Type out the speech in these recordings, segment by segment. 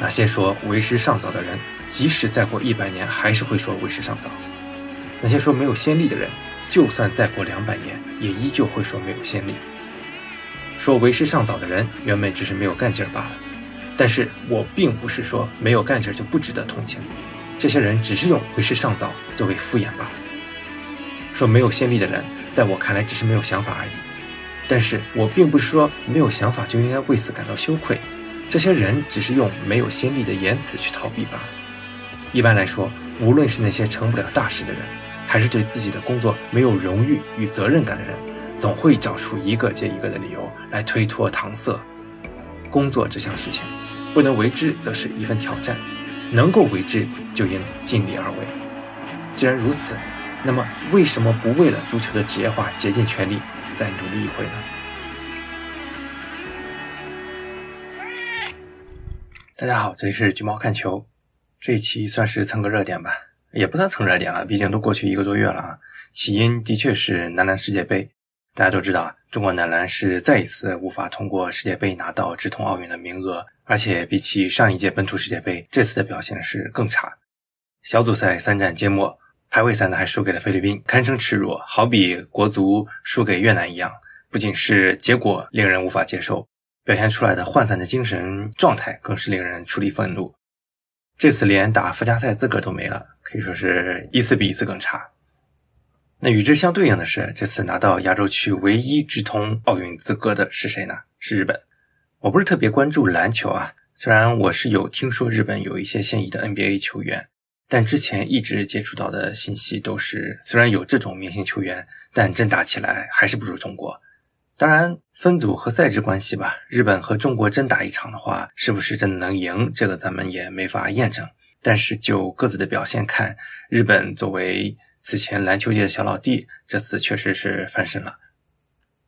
那些说为时尚早的人，即使再过一百年，还是会说为时尚早；那些说没有先例的人，就算再过两百年，也依旧会说没有先例。说为时尚早的人，原本只是没有干劲儿罢了。但是我并不是说没有干劲儿就不值得同情，这些人只是用为时尚早作为敷衍罢了。说没有先例的人，在我看来只是没有想法而已。但是我并不是说没有想法就应该为此感到羞愧。这些人只是用没有先例的言辞去逃避罢了。一般来说，无论是那些成不了大事的人，还是对自己的工作没有荣誉与责任感的人，总会找出一个接一个的理由来推脱搪塞。工作这项事情，不能为之则是一份挑战，能够为之就应尽力而为。既然如此，那么为什么不为了足球的职业化竭尽全力，再努力一回呢？大家好，这里是橘猫看球。这一期算是蹭个热点吧，也不算蹭热点了，毕竟都过去一个多月了啊。起因的确是男篮世界杯，大家都知道啊，中国男篮是再一次无法通过世界杯拿到直通奥运的名额，而且比起上一届本土世界杯，这次的表现是更差。小组赛三战皆末，排位赛呢还输给了菲律宾，堪称耻辱，好比国足输给越南一样。不仅是结果令人无法接受。表现出来的涣散的精神状态更是令人出离愤怒。这次连打附加赛资格都没了，可以说是一次比一次更差。那与之相对应的是，这次拿到亚洲区唯一直通奥运资格的是谁呢？是日本。我不是特别关注篮球啊，虽然我是有听说日本有一些现役的 NBA 球员，但之前一直接触到的信息都是，虽然有这种明星球员，但真打起来还是不如中国。当然，分组和赛制关系吧。日本和中国真打一场的话，是不是真的能赢？这个咱们也没法验证。但是就各自的表现看，日本作为此前篮球界的小老弟，这次确实是翻身了。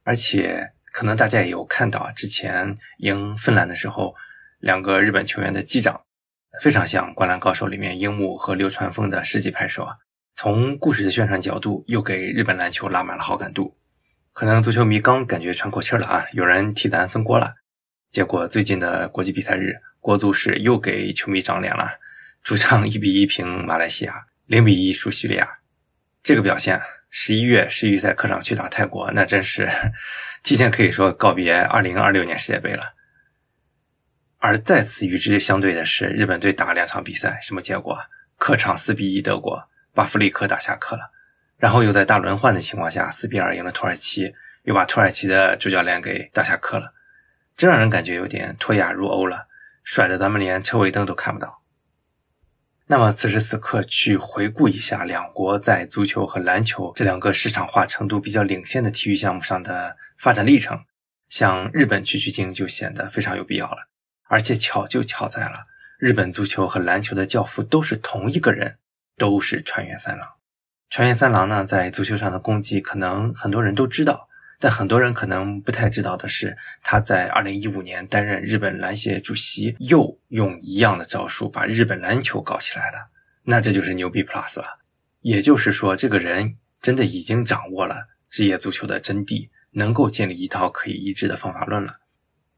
而且可能大家也有看到，之前赢芬兰的时候，两个日本球员的击掌非常像《灌篮高手》里面樱木和流川枫的世纪拍手啊。从故事的宣传角度，又给日本篮球拉满了好感度。可能足球迷刚感觉喘口气了啊，有人替咱分锅了。结果最近的国际比赛日，国足是又给球迷长脸了，主场一比一平马来西亚，零比一输叙利亚。这个表现，十一月世预赛客场去打泰国，那真是 提前可以说告别二零二六年世界杯了。而再次与之相对的是，日本队打两场比赛，什么结果？客场四比一德国，把弗里克打下课了。然后又在大轮换的情况下，四比二赢了土耳其，又把土耳其的主教练给打下课了，这让人感觉有点脱亚入欧了，甩的咱们连车尾灯都看不到。那么此时此刻去回顾一下两国在足球和篮球这两个市场化程度比较领先的体育项目上的发展历程，向日本取取经就显得非常有必要了。而且巧就巧在了，日本足球和篮球的教父都是同一个人，都是川原三郎。川原三郎呢，在足球上的功绩可能很多人都知道，但很多人可能不太知道的是，他在2015年担任日本篮协主席，又用一样的招数把日本篮球搞起来了。那这就是牛逼 plus 了。也就是说，这个人真的已经掌握了职业足球的真谛，能够建立一套可以一致的方法论了。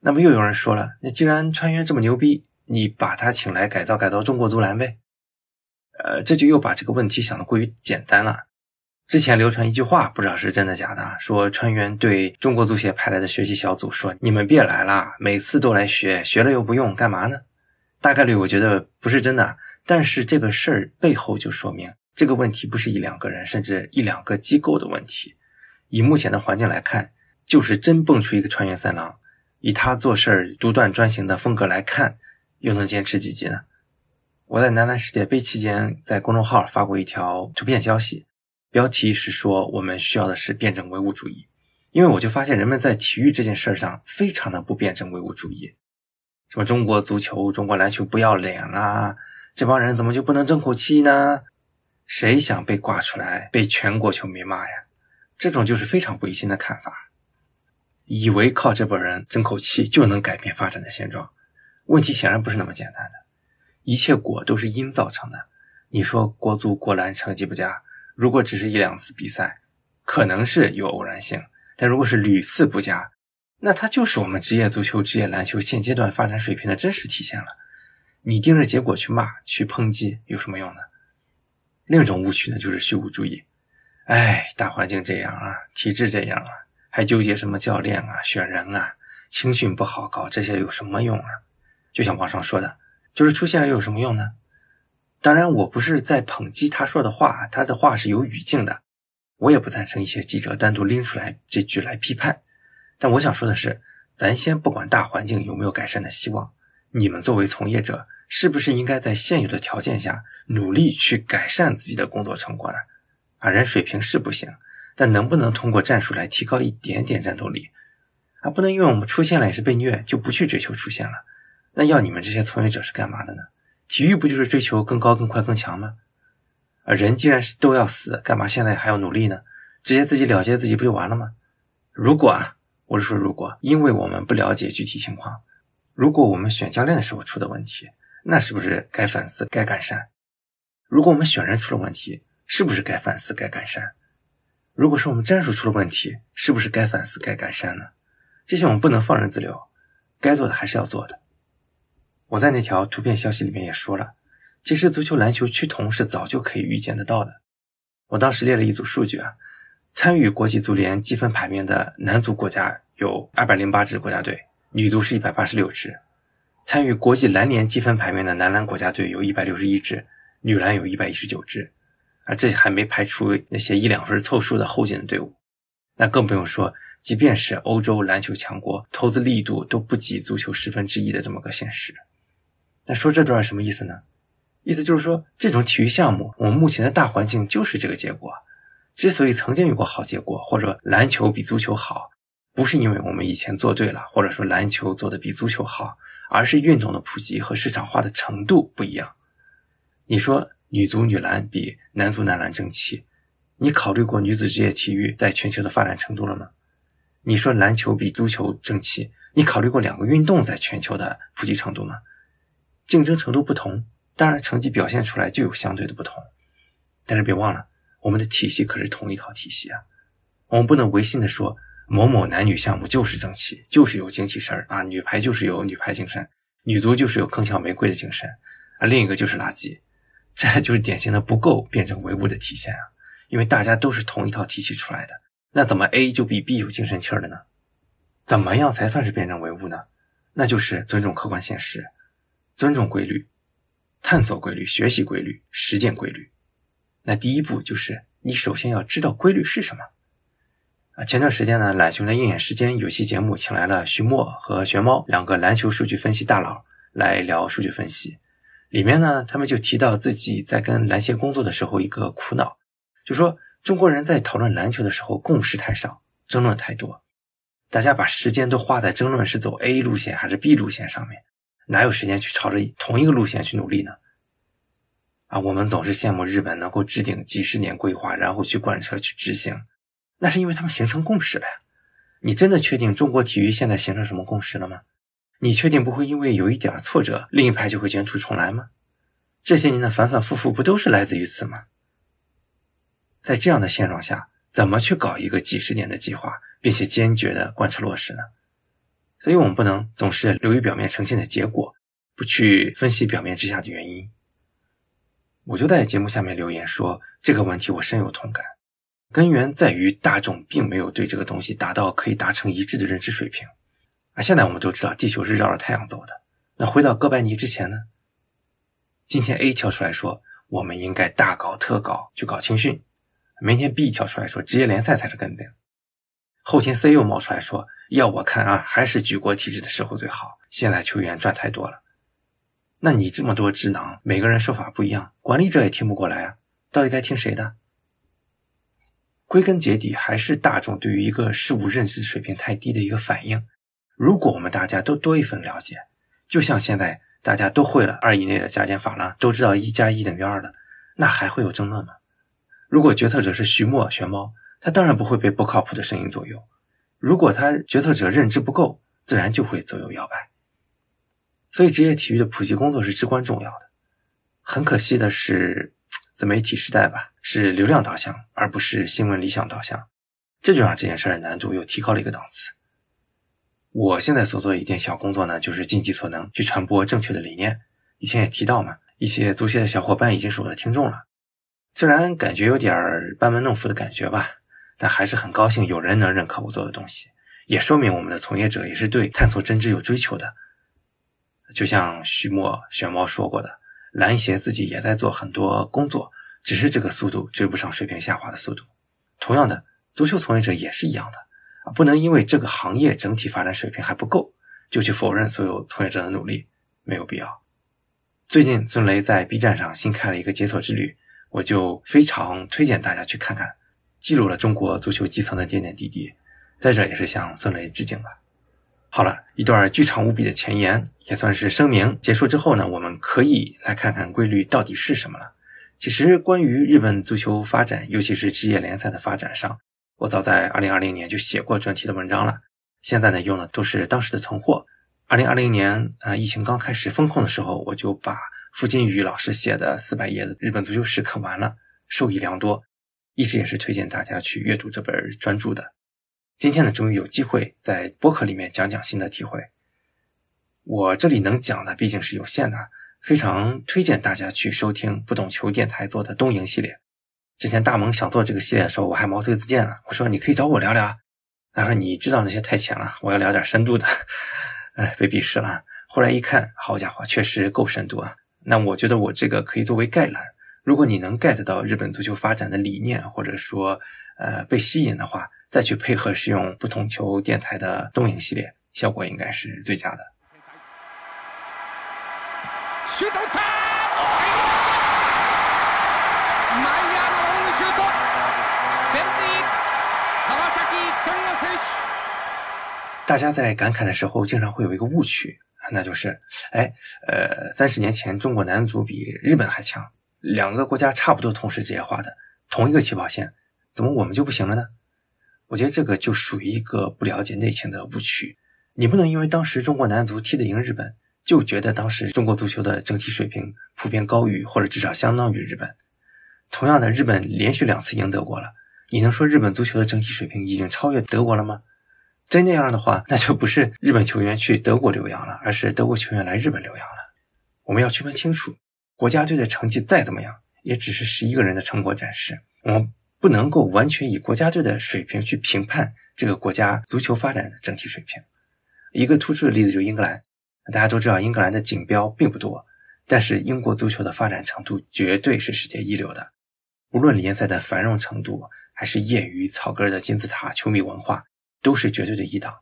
那么又有人说了，那既然川原这么牛逼，你把他请来改造改造中国足篮呗？呃，这就又把这个问题想得过于简单了。之前流传一句话，不知道是真的假的，说川原对中国足协派来的学习小组说：“你们别来了，每次都来学，学了又不用，干嘛呢？”大概率我觉得不是真的，但是这个事儿背后就说明这个问题不是一两个人，甚至一两个机构的问题。以目前的环境来看，就是真蹦出一个川原三郎，以他做事儿独断专行的风格来看，又能坚持几集呢？我在男篮世界杯期间，在公众号发过一条图片消息，标题是说我们需要的是辩证唯物主义，因为我就发现人们在体育这件事上非常的不辩证唯物主义，什么中国足球、中国篮球不要脸啦，这帮人怎么就不能争口气呢？谁想被挂出来被全国球迷骂呀？这种就是非常违心的看法，以为靠这帮人争口气就能改变发展的现状，问题显然不是那么简单的。一切果都是因造成的。你说国足国篮成绩不佳，如果只是一两次比赛，可能是有偶然性；但如果是屡次不佳，那它就是我们职业足球、职业篮球现阶段发展水平的真实体现了。你盯着结果去骂、去抨击有什么用呢？另一种误区呢，就是虚无主义。哎，大环境这样啊，体制这样啊，还纠结什么教练啊、选人啊，青训不好搞，这些有什么用啊？就像网上说的，就是出现了又有什么用呢？当然，我不是在抨击他说的话，他的话是有语境的。我也不赞成一些记者单独拎出来这句来批判。但我想说的是，咱先不管大环境有没有改善的希望，你们作为从业者。是不是应该在现有的条件下努力去改善自己的工作成果呢？啊，人水平是不行，但能不能通过战术来提高一点点战斗力？啊，不能因为我们出现了也是被虐就不去追求出现了？那要你们这些从业者是干嘛的呢？体育不就是追求更高、更快、更强吗？而人既然是都要死，干嘛现在还要努力呢？直接自己了结自己不就完了吗？如果啊，我是说如果，因为我们不了解具体情况，如果我们选教练的时候出的问题。那是不是该反思、该改善？如果我们选人出了问题，是不是该反思、该改善？如果说我们战术出了问题，是不是该反思、该改善呢？这些我们不能放任自流，该做的还是要做的。我在那条图片消息里面也说了，其实足球、篮球趋同是早就可以预见得到的。我当时列了一组数据啊，参与国际足联积分排名的男足国家有二百零八支国家队，女足是一百八十六支。参与国际篮联积分排名的男篮国家队有一百六十一支，女篮有一百一十九支，啊，这还没排除那些一两分凑数的后进的队伍。那更不用说，即便是欧洲篮球强国，投资力度都不及足球十分之一的这么个现实。那说这段什么意思呢？意思就是说，这种体育项目，我们目前的大环境就是这个结果。之所以曾经有过好结果，或者篮球比足球好。不是因为我们以前做对了，或者说篮球做的比足球好，而是运动的普及和市场化的程度不一样。你说女足、女篮比男足、男篮争气，你考虑过女子职业体育在全球的发展程度了吗？你说篮球比足球争气，你考虑过两个运动在全球的普及程度吗？竞争程度不同，当然成绩表现出来就有相对的不同。但是别忘了，我们的体系可是同一套体系啊，我们不能违心的说。某某男女项目就是争气，就是有精气神儿啊！女排就是有女排精神，女足就是有铿锵玫瑰的精神啊！另一个就是垃圾，这就是典型的不够辩证唯物的体现啊！因为大家都是同一套体系出来的，那怎么 A 就比 B 有精神气儿的呢？怎么样才算是辩证唯物呢？那就是尊重客观现实，尊重规律，探索规律，学习规律，实践规律。那第一步就是你首先要知道规律是什么。啊，前段时间呢，懒熊的鹰眼时间有期节目请来了徐墨和玄猫两个篮球数据分析大佬来聊数据分析。里面呢，他们就提到自己在跟篮协工作的时候一个苦恼，就说中国人在讨论篮球的时候共识太少，争论太多，大家把时间都花在争论是走 A 路线还是 B 路线上面，哪有时间去朝着同一个路线去努力呢？啊，我们总是羡慕日本能够制定几十年规划，然后去贯彻去执行。那是因为他们形成共识了呀。你真的确定中国体育现在形成什么共识了吗？你确定不会因为有一点挫折，另一派就会卷土重来吗？这些年的反反复复不都是来自于此吗？在这样的现状下，怎么去搞一个几十年的计划，并且坚决的贯彻落实呢？所以我们不能总是流于表面呈现的结果，不去分析表面之下的原因。我就在节目下面留言说这个问题我深有同感。根源在于大众并没有对这个东西达到可以达成一致的认知水平啊！现在我们都知道地球是绕着太阳走的。那回到哥白尼之前呢？今天 A 跳出来说我们应该大搞特搞去搞青训，明天 B 跳出来说职业联赛才是根本，后天 C 又冒出来说要我看啊，还是举国体制的时候最好，现在球员赚太多了。那你这么多智囊，每个人说法不一样，管理者也听不过来啊！到底该听谁的？归根结底，还是大众对于一个事物认知水平太低的一个反应。如果我们大家都多一份了解，就像现在大家都会了二以内的加减法了，都知道一加一等于二了，那还会有争论吗？如果决策者是徐墨、玄猫，他当然不会被不靠谱的声音左右。如果他决策者认知不够，自然就会左右摇摆。所以，职业体育的普及工作是至关重要的。很可惜的是。自媒体时代吧，是流量导向，而不是新闻理想导向，这就让这件事的难度又提高了一个档次。我现在所做一点小工作呢，就是尽己所能去传播正确的理念，以前也提到嘛，一些足协的小伙伴已经是我的听众了。虽然感觉有点班门弄斧的感觉吧，但还是很高兴有人能认可我做的东西，也说明我们的从业者也是对探索真知有追求的。就像徐墨、玄猫说过的，篮协自己也在做很多工作，只是这个速度追不上水平下滑的速度。同样的，足球从业者也是一样的啊，不能因为这个行业整体发展水平还不够，就去否认所有从业者的努力，没有必要。最近孙雷在 B 站上新开了一个解锁之旅，我就非常推荐大家去看看，记录了中国足球基层的点点滴滴，在这也是向孙雷致敬吧。好了一段巨长无比的前言，也算是声明。结束之后呢，我们可以来看看规律到底是什么了。其实关于日本足球发展，尤其是职业联赛的发展上，我早在2020年就写过专题的文章了。现在呢，用的都是当时的存货。二零二零年，呃，疫情刚开始封控的时候，我就把付金宇老师写的四百页的日本足球史看完了，受益良多，一直也是推荐大家去阅读这本专著的。今天呢，终于有机会在播客里面讲讲新的体会。我这里能讲的毕竟是有限的，非常推荐大家去收听不懂球电台做的东营系列。之前大萌想做这个系列的时候，我还毛遂自荐了，我说你可以找我聊聊。他说你知道那些太浅了，我要聊点深度的。哎，被鄙视了。后来一看，好家伙，确实够深度啊。那我觉得我这个可以作为概览。如果你能 get 到日本足球发展的理念，或者说呃被吸引的话，再去配合使用不同球电台的东影系列，效果应该是最佳的。大家在感慨的时候，经常会有一个误区，那就是，哎，呃，三十年前中国男足比日本还强，两个国家差不多同时职业化的，同一个起跑线，怎么我们就不行了呢？我觉得这个就属于一个不了解内情的误区。你不能因为当时中国男足踢得赢日本，就觉得当时中国足球的整体水平普遍高于或者至少相当于日本。同样的，日本连续两次赢德国了，你能说日本足球的整体水平已经超越德国了吗？真那样的话，那就不是日本球员去德国留洋了，而是德国球员来日本留洋了。我们要区分清楚，国家队的成绩再怎么样，也只是十一个人的成果展示。我们不能够完全以国家队的水平去评判这个国家足球发展的整体水平。一个突出的例子就是英格兰，大家都知道英格兰的锦标并不多，但是英国足球的发展程度绝对是世界一流的。无论联赛的繁荣程度，还是业余草根的金字塔球迷文化。都是绝对的一档。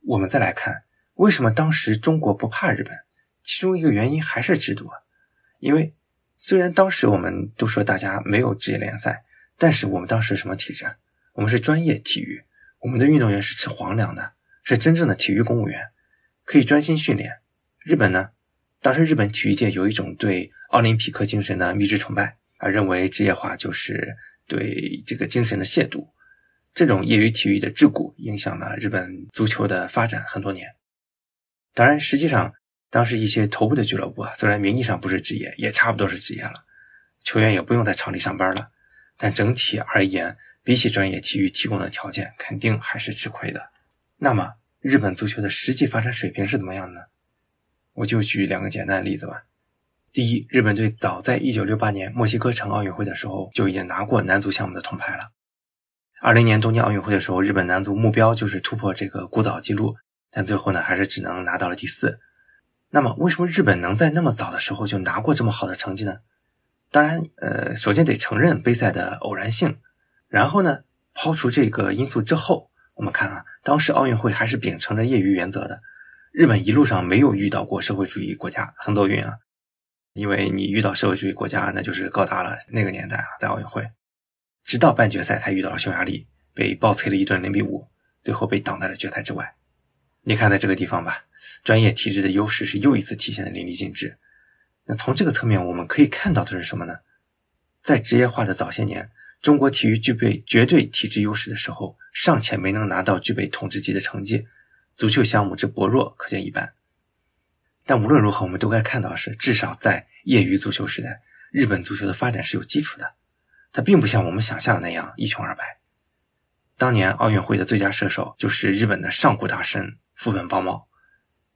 我们再来看，为什么当时中国不怕日本？其中一个原因还是制度啊。因为虽然当时我们都说大家没有职业联赛，但是我们当时什么体制啊？我们是专业体育，我们的运动员是吃皇粮的，是真正的体育公务员，可以专心训练。日本呢？当时日本体育界有一种对奥林匹克精神的迷之崇拜，而认为职业化就是对这个精神的亵渎。这种业余体育的桎梏，影响了日本足球的发展很多年。当然，实际上当时一些头部的俱乐部啊，虽然名义上不是职业，也差不多是职业了，球员也不用在场里上班了。但整体而言，比起专业体育提供的条件，肯定还是吃亏的。那么，日本足球的实际发展水平是怎么样呢？我就举两个简单的例子吧。第一，日本队早在1968年墨西哥城奥运会的时候，就已经拿过男足项目的铜牌了。二零年东京奥运会的时候，日本男足目标就是突破这个孤岛纪录，但最后呢，还是只能拿到了第四。那么，为什么日本能在那么早的时候就拿过这么好的成绩呢？当然，呃，首先得承认杯赛的偶然性。然后呢，抛除这个因素之后，我们看啊，当时奥运会还是秉承着业余原则的。日本一路上没有遇到过社会主义国家，很走运啊。因为你遇到社会主义国家，那就是高达了那个年代啊，在奥运会。直到半决赛才遇到了匈牙利，被暴催了一顿零比五，最后被挡在了决赛之外。你看，在这个地方吧，专业体制的优势是又一次体现的淋漓尽致。那从这个侧面我们可以看到的是什么呢？在职业化的早些年，中国体育具备绝对体制优势的时候，尚且没能拿到具备统治级的成绩，足球项目之薄弱可见一斑。但无论如何，我们都该看到是，至少在业余足球时代，日本足球的发展是有基础的。它并不像我们想象的那样一穷二白。当年奥运会的最佳射手就是日本的上古大神副本邦茂，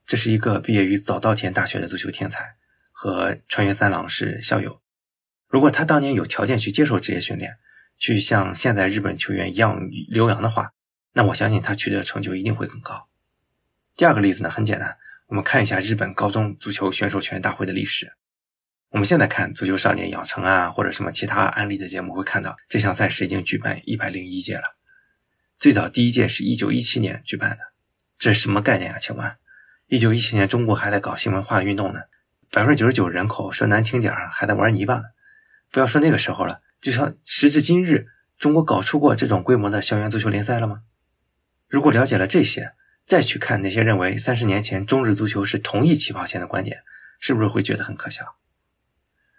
这是一个毕业于早稻田大学的足球天才，和川原三郎是校友。如果他当年有条件去接受职业训练，去像现在日本球员一样留洋的话，那我相信他取得的成就一定会更高。第二个例子呢，很简单，我们看一下日本高中足球选手球员大会的历史。我们现在看《足球少年养成》啊，或者什么其他案例的节目，会看到这项赛事已经举办一百零一届了。最早第一届是一九一七年举办的，这是什么概念啊？请问，一九一七年中国还在搞新文化运动呢，百分之九十九人口说难听点儿还在玩泥巴呢。不要说那个时候了，就像时至今日，中国搞出过这种规模的校园足球联赛了吗？如果了解了这些，再去看那些认为三十年前中日足球是同一起跑线的观点，是不是会觉得很可笑？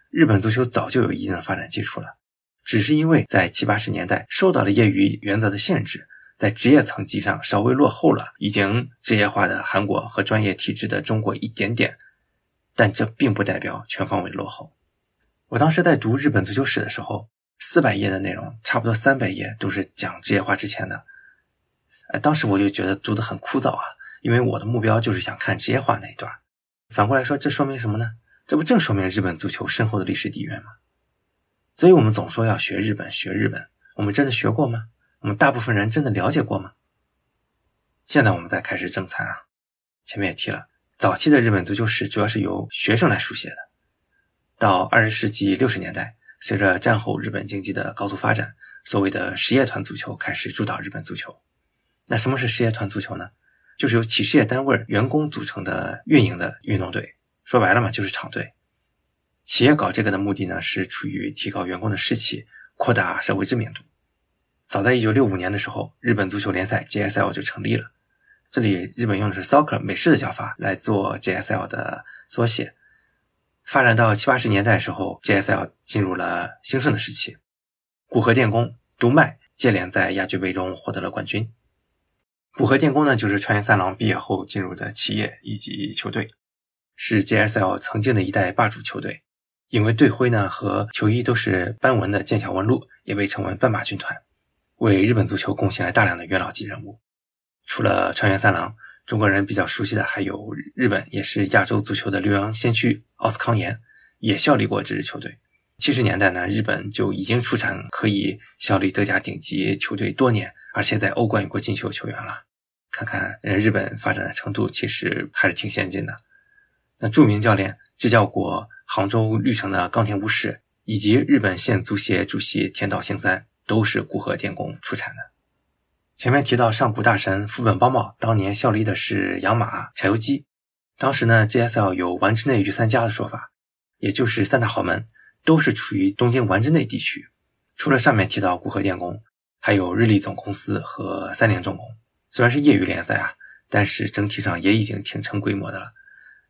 日本足球早就有一定的发展基础了，只是因为在七八十年代受到了业余原则的限制。在职业层级上稍微落后了，已经职业化的韩国和专业体制的中国一点点，但这并不代表全方位落后。我当时在读日本足球史的时候，四百页的内容，差不多三百页都是讲职业化之前的。哎，当时我就觉得读得很枯燥啊，因为我的目标就是想看职业化那一段。反过来说，这说明什么呢？这不正说明日本足球深厚的历史底蕴吗？所以我们总说要学日本，学日本，我们真的学过吗？我们大部分人真的了解过吗？现在我们再开始正餐啊。前面也提了，早期的日本足球史主要是由学生来书写的。到二十世纪六十年代，随着战后日本经济的高速发展，所谓的实业团足球开始主导日本足球。那什么是实业团足球呢？就是由企事业单位员工组成的运营的运动队。说白了嘛，就是厂队。企业搞这个的目的呢，是出于提高员工的士气，扩大社会知名度。早在1965年的时候，日本足球联赛 JSL 就成立了。这里日本用的是 soccer 美式的叫法来做 JSL 的缩写。发展到七八十年代时候，JSL 进入了兴盛的时期。古河电工、读卖接连在亚俱杯中获得了冠军。古河电工呢，就是川原三郎毕业后进入的企业以及球队，是 JSL 曾经的一代霸主球队。因为队徽呢和球衣都是斑纹的剑桥纹路，也被称为斑马军团。为日本足球贡献了大量的元老级人物，除了川原三郎，中国人比较熟悉的还有日本也是亚洲足球的留洋先驱奥斯康延，也效力过这支球队。七十年代呢，日本就已经出产可以效力德甲顶级球队多年，而且在欧冠有过进球球员了。看看人日本发展的程度，其实还是挺先进的。那著名教练执教过杭州绿城的冈田武史，以及日本现足协主席田岛幸三。都是古河电工出产的。前面提到上古大神副本邦茂当年效力的是养马柴油机。当时呢，JSL 有丸之内御三家的说法，也就是三大豪门都是处于东京丸之内地区。除了上面提到古河电工，还有日立总公司和三菱重工。虽然是业余联赛啊，但是整体上也已经挺成规模的了。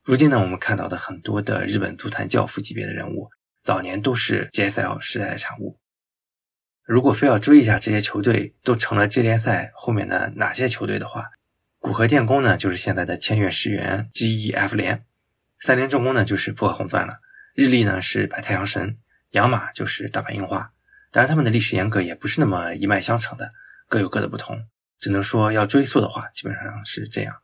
如今呢，我们看到的很多的日本足坛教父级别的人物，早年都是 JSL 时代的产物。如果非要追一下这些球队都成了 J 联赛后面的哪些球队的话，古河电工呢就是现在的千越石原 GEF 联，三菱重工呢就是破红钻了，日立呢是白太阳神，养马就是大阪樱花。当然他们的历史严格也不是那么一脉相承的，各有各的不同。只能说要追溯的话，基本上是这样。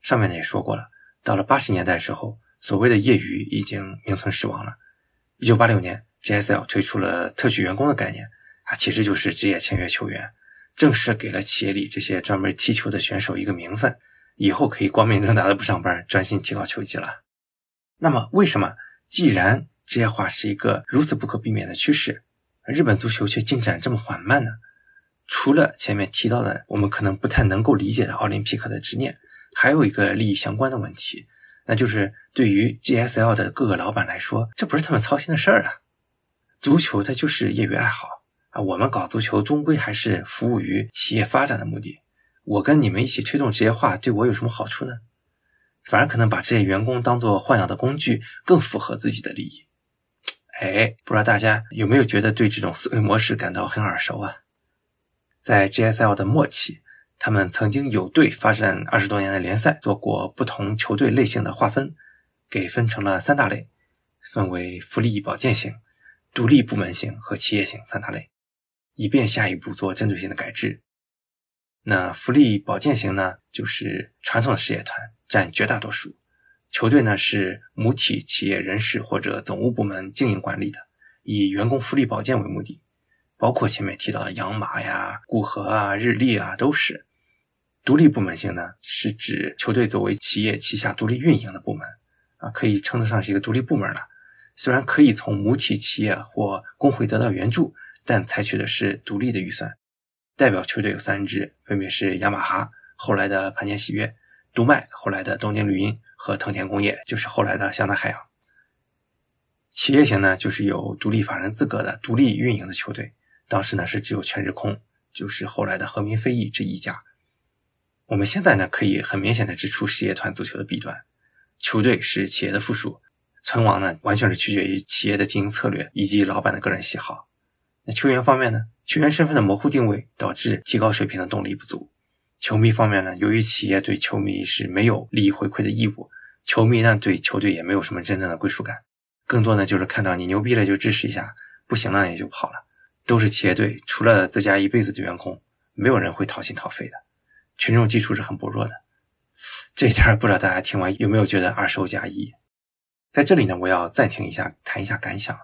上面呢也说过了，到了八十年代时候，所谓的业余已经名存实亡了。一九八六年，JSL 推出了特许员工的概念。啊，其实就是职业签约球员，正式给了企业里这些专门踢球的选手一个名分，以后可以光明正大的不上班，专心提高球技了。那么，为什么既然职业化是一个如此不可避免的趋势，日本足球却进展这么缓慢呢？除了前面提到的我们可能不太能够理解的奥林匹克的执念，还有一个利益相关的问题，那就是对于 GSL 的各个老板来说，这不是他们操心的事儿啊。足球它就是业余爱好啊。我们搞足球终归还是服务于企业发展的目的。我跟你们一起推动职业化，对我有什么好处呢？反而可能把这些员工当做豢养的工具，更符合自己的利益。哎，不知道大家有没有觉得对这种思维模式感到很耳熟啊？在 GSL 的末期，他们曾经有对发展二十多年的联赛做过不同球队类型的划分，给分成了三大类，分为福利保健型、独立部门型和企业型三大类。以便下一步做针对性的改制。那福利保健型呢，就是传统的事业团占绝大多数，球队呢是母体企业人事或者总务部门经营管理的，以员工福利保健为目的，包括前面提到的养马呀、固河啊、日立啊都是。独立部门型呢，是指球队作为企业旗下独立运营的部门，啊，可以称得上是一个独立部门了。虽然可以从母体企业或工会得到援助，但采取的是独立的预算。代表球队有三支，分别是雅马哈（后来的盘田喜悦）、读卖（后来的东京绿茵）和藤田工业（就是后来的湘南海洋）。企业型呢，就是有独立法人资格的独立运营的球队。当时呢是只有全日空，就是后来的和民飞翼这一家。我们现在呢，可以很明显的指出事业团足球的弊端：球队是企业的附属，存亡呢完全是取决于企业的经营策略以及老板的个人喜好。那球员方面呢，球员身份的模糊定位导致提高水平的动力不足。球迷方面呢，由于企业对球迷是没有利益回馈的义务，球迷呢对球队也没有什么真正的归属感，更多呢就是看到你牛逼了就支持一下，不行了也就跑了。都是企业队，除了自家一辈子的员工，没有人会掏心掏肺的。群众基础是很薄弱的，这一点不知道大家听完有没有觉得二手加一？在这里呢，我要暂停一下，谈一下感想。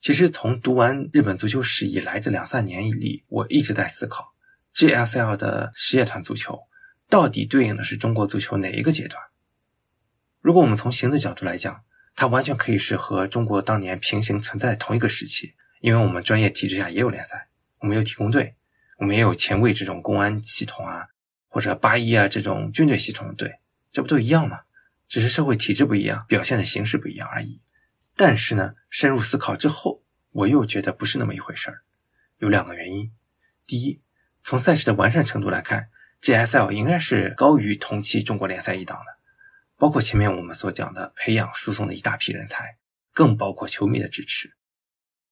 其实从读完日本足球史以来这两三年里，我一直在思考，GSL 的实业团足球到底对应的是中国足球哪一个阶段？如果我们从形的角度来讲，它完全可以是和中国当年平行存在同一个时期，因为我们专业体制下也有联赛，我们有体工队，我们也有前卫这种公安系统啊。或者八一啊这种军队系统的队，这不都一样吗？只是社会体制不一样，表现的形式不一样而已。但是呢，深入思考之后，我又觉得不是那么一回事儿。有两个原因：第一，从赛事的完善程度来看，GSL 应该是高于同期中国联赛一档的，包括前面我们所讲的培养输送的一大批人才，更包括球迷的支持。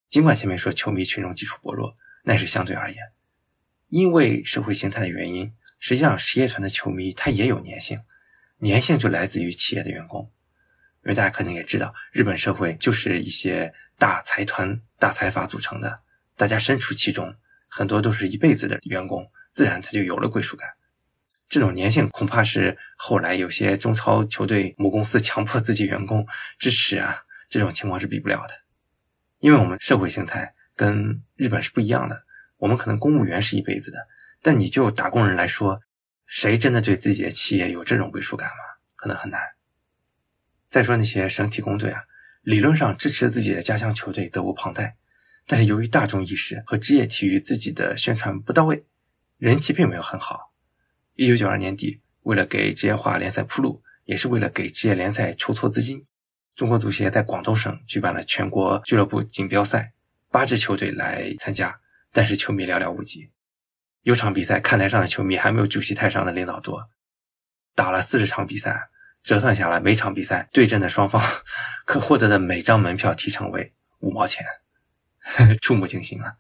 尽管前面说球迷群众基础薄弱，那是相对而言，因为社会形态的原因。实际上，实业团的球迷他也有粘性，粘性就来自于企业的员工。因为大家可能也知道，日本社会就是一些大财团、大财阀组成的，大家身处其中，很多都是一辈子的员工，自然他就有了归属感。这种粘性恐怕是后来有些中超球队母公司强迫自己员工支持啊，这种情况是比不了的。因为我们社会形态跟日本是不一样的，我们可能公务员是一辈子的。但你就打工人来说，谁真的对自己的企业有这种归属感吗？可能很难。再说那些省体工队啊，理论上支持自己的家乡球队责无旁贷，但是由于大众意识和职业体育自己的宣传不到位，人气并没有很好。一九九二年底，为了给职业化联赛铺路，也是为了给职业联赛筹措资金，中国足协在广东省举办了全国俱乐部锦标赛，八支球队来参加，但是球迷寥寥无几。有场比赛，看台上的球迷还没有主席台上的领导多。打了四十场比赛，折算下来，每场比赛对阵的双方 可获得的每张门票提成为五毛钱，触目惊心啊！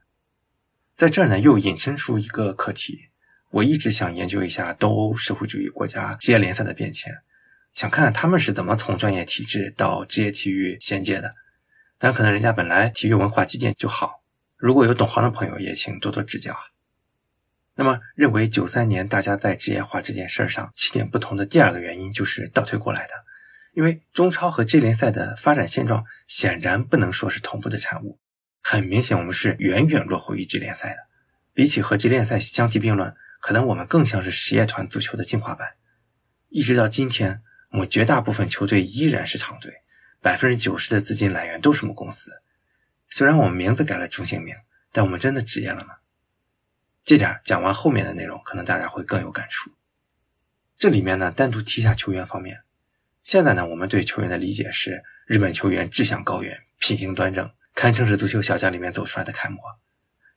在这儿呢，又引申出一个课题：我一直想研究一下东欧社会主义国家职业联赛的变迁，想看看他们是怎么从专业体制到职业体育衔接的。但可能人家本来体育文化积淀就好，如果有懂行的朋友，也请多多指教啊！那么，认为九三年大家在职业化这件事上起点不同的第二个原因，就是倒退过来的。因为中超和 J 联赛的发展现状显然不能说是同步的产物，很明显我们是远远落后于 J 联赛的。比起和 J 联赛相提并论，可能我们更像是实业团足球的进化版。一直到今天，我们绝大部分球队依然是厂队，百分之九十的资金来源都是母公司。虽然我们名字改了中性名，但我们真的职业了吗？这点讲完后面的内容，可能大家会更有感触。这里面呢，单独提一下球员方面。现在呢，我们对球员的理解是，日本球员志向高远，品行端正，堪称是足球小将里面走出来的楷模。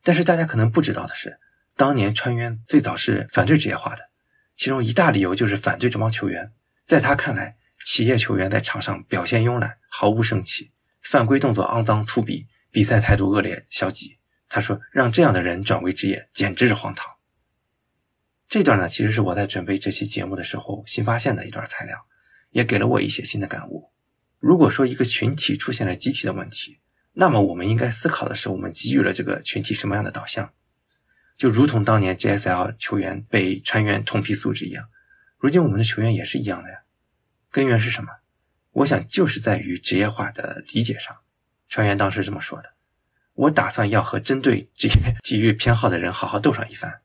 但是大家可能不知道的是，当年川渊最早是反对职业化的，其中一大理由就是反对这帮球员。在他看来，企业球员在场上表现慵懒，毫无生气，犯规动作肮脏粗鄙，比赛态度恶劣消极。他说：“让这样的人转为职业，简直是荒唐。”这段呢，其实是我在准备这期节目的时候新发现的一段材料，也给了我一些新的感悟。如果说一个群体出现了集体的问题，那么我们应该思考的是，我们给予了这个群体什么样的导向？就如同当年 GSL 球员被船员痛批素质一样，如今我们的球员也是一样的呀。根源是什么？我想就是在于职业化的理解上。船员当时这么说的：“我打算要和针对这些 体育偏好的人好好斗上一番。”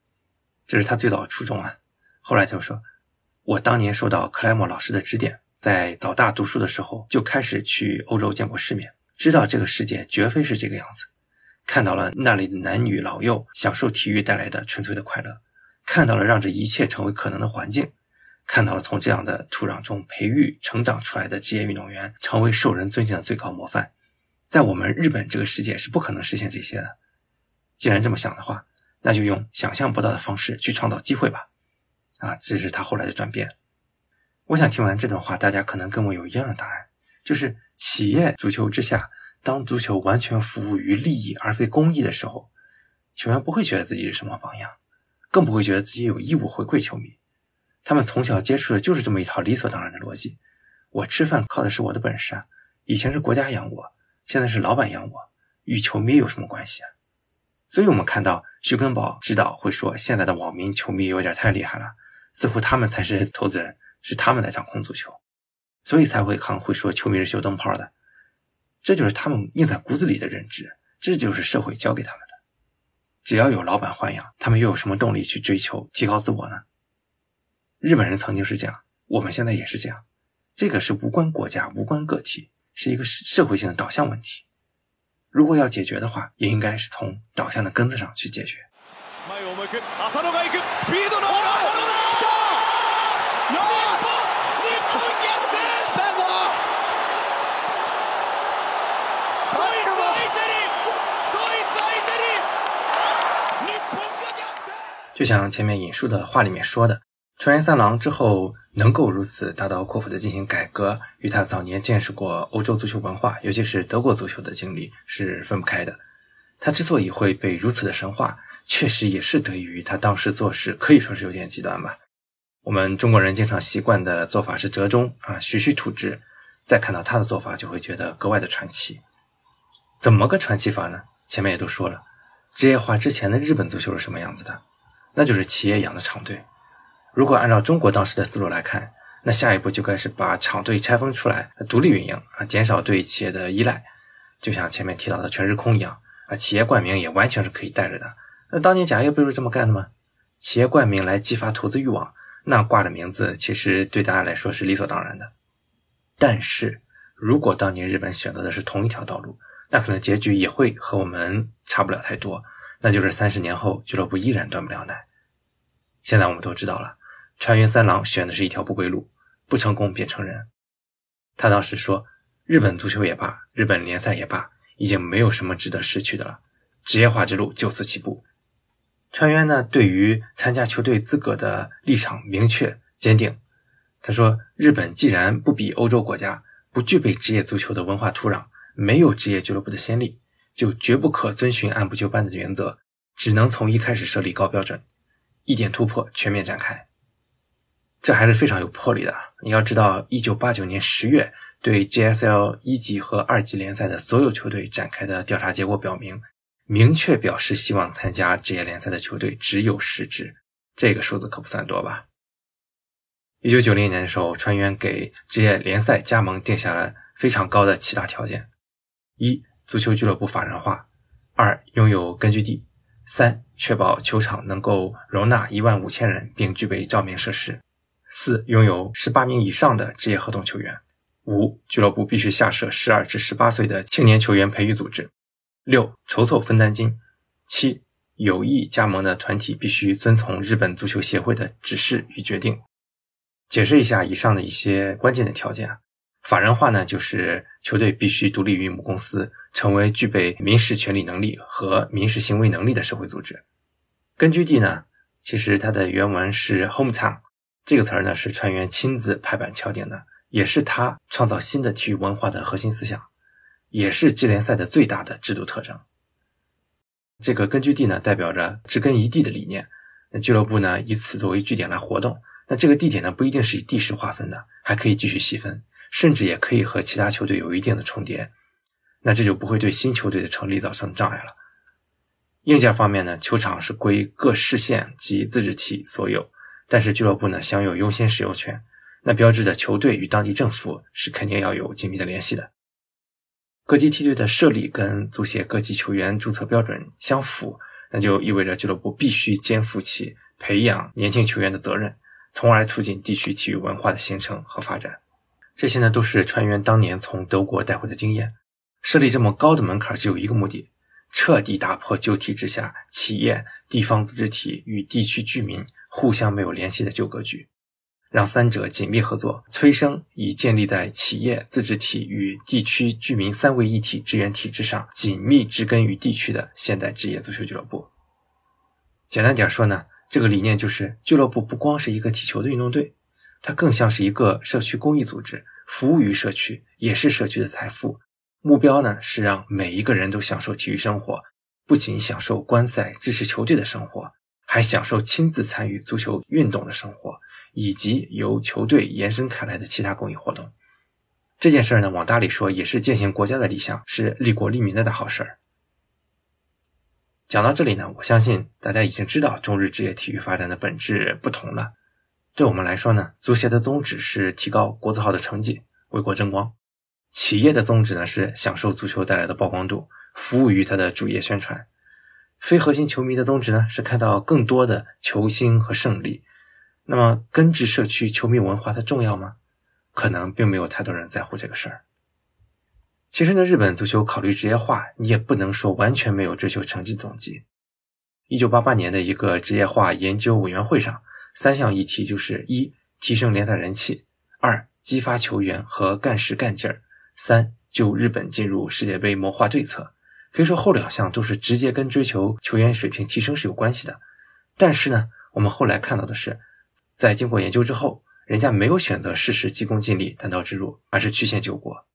这是他最早的初衷啊。后来就说：“我当年受到克莱默老师的指点，在早大读书的时候就开始去欧洲见过世面，知道这个世界绝非是这个样子。”看到了那里的男女老幼享受体育带来的纯粹的快乐，看到了让这一切成为可能的环境，看到了从这样的土壤中培育成长出来的职业运动员成为受人尊敬的最高模范，在我们日本这个世界是不可能实现这些的。既然这么想的话，那就用想象不到的方式去创造机会吧。啊，这是他后来的转变。我想听完这段话，大家可能跟我有一样的答案，就是企业足球之下。当足球完全服务于利益而非公益的时候，球员不会觉得自己是什么榜样，更不会觉得自己有义务回馈球迷。他们从小接触的就是这么一套理所当然的逻辑：我吃饭靠的是我的本事啊！以前是国家养我，现在是老板养我，与球迷有什么关系啊？所以，我们看到徐根宝指导会说，现在的网民球迷有点太厉害了，似乎他们才是 投资人，是他们在掌控足球，所以才会康会说球迷是修灯泡的。这就是他们印在骨子里的认知，这就是社会教给他们的。只要有老板豢养，他们又有什么动力去追求提高自我呢？日本人曾经是这样，我们现在也是这样。这个是无关国家、无关个体，是一个社会性的导向问题。如果要解决的话，也应该是从导向的根子上去解决。就像前面引述的话里面说的，川原三郎之后能够如此大刀阔斧的进行改革，与他早年见识过欧洲足球文化，尤其是德国足球的经历是分不开的。他之所以会被如此的神话，确实也是得益于他当时做事可以说是有点极端吧。我们中国人经常习惯的做法是折中啊，徐徐图之，再看到他的做法，就会觉得格外的传奇。怎么个传奇法呢？前面也都说了，职业化之前的日本足球是什么样子的？那就是企业养的长队。如果按照中国当时的思路来看，那下一步就该是把厂队拆分出来，独立运营啊，减少对企业的依赖。就像前面提到的全日空一样啊，企业冠名也完全是可以带着的。那当年甲业不就是这么干的吗？企业冠名来激发投资欲望，那挂着名字其实对大家来说是理所当然的。但是如果当年日本选择的是同一条道路，那可能结局也会和我们差不了太多。那就是三十年后，俱乐部依然断不了奶。现在我们都知道了，川原三郎选的是一条不归路，不成功便成仁。他当时说：“日本足球也罢，日本联赛也罢，已经没有什么值得失去的了，职业化之路就此起步。”川原呢，对于参加球队资格的立场明确坚定。他说：“日本既然不比欧洲国家，不具备职业足球的文化土壤，没有职业俱乐部的先例。”就绝不可遵循按部就班的原则，只能从一开始设立高标准，一点突破，全面展开。这还是非常有魄力的。你要知道，一九八九年十月对 JSL 一级和二级联赛的所有球队展开的调查结果表明，明确表示希望参加职业联赛的球队只有十支，这个数字可不算多吧？一九九零年的时候，川原给职业联赛加盟定下了非常高的七大条件：一。足球俱乐部法人化，二拥有根据地，三确保球场能够容纳一万五千人并具备照明设施，四拥有十八名以上的职业合同球员，五俱乐部必须下设十二至十八岁的青年球员培育组织，六筹凑分担金，七有意加盟的团体必须遵从日本足球协会的指示与决定。解释一下以上的一些关键的条件啊。法人化呢，就是球队必须独立于母公司，成为具备民事权利能力和民事行为能力的社会组织。根据地呢，其实它的原文是 hometown，这个词儿呢是川原亲自拍板敲定的，也是他创造新的体育文化的核心思想，也是季联赛的最大的制度特征。这个根据地呢，代表着植根一地的理念。那俱乐部呢，以此作为据点来活动。那这个地点呢，不一定是以地势划分的，还可以继续细分。甚至也可以和其他球队有一定的重叠，那这就不会对新球队的成立造成障碍了。硬件方面呢，球场是归各市县及自治体所有，但是俱乐部呢享有优先使用权。那标志着球队与当地政府是肯定要有紧密的联系的。各级梯队的设立跟足协各级球员注册标准相符，那就意味着俱乐部必须肩负起培养年轻球员的责任，从而促进地区体育文化的形成和发展。这些呢，都是川原当年从德国带回的经验。设立这么高的门槛，只有一个目的：彻底打破旧体制下企业、地方自治体与地区居民互相没有联系的旧格局。让三者紧密合作，催生以建立在企业、自治体与地区居民三位一体支援体制上紧密植根于地区的现代职业足球俱乐部。简单点说呢，这个理念就是俱乐部不光是一个踢球的运动队，它更像是一个社区公益组织，服务于社区，也是社区的财富。目标呢是让每一个人都享受体育生活，不仅享受观赛、支持球队的生活，还享受亲自参与足球运动的生活。以及由球队延伸开来的其他公益活动，这件事儿呢，往大里说也是践行国家的理想，是利国利民的大好事儿。讲到这里呢，我相信大家已经知道中日职业体育发展的本质不同了。对我们来说呢，足协的宗旨是提高国字号的成绩，为国争光；企业的宗旨呢是享受足球带来的曝光度，服务于它的主业宣传；非核心球迷的宗旨呢是看到更多的球星和胜利。那么，根治社区球迷文化它重要吗？可能并没有太多人在乎这个事儿。其实呢，日本足球考虑职业化，你也不能说完全没有追求成绩的动机。一九八八年的一个职业化研究委员会上，三项议题就是一、提升联赛人气；二、激发球员和干事干劲儿；三、就日本进入世界杯谋划对策。可以说后两项都是直接跟追求球员水平提升是有关系的。但是呢，我们后来看到的是。在经过研究之后，人家没有选择事事急功近利、单刀直入，而是曲线救国。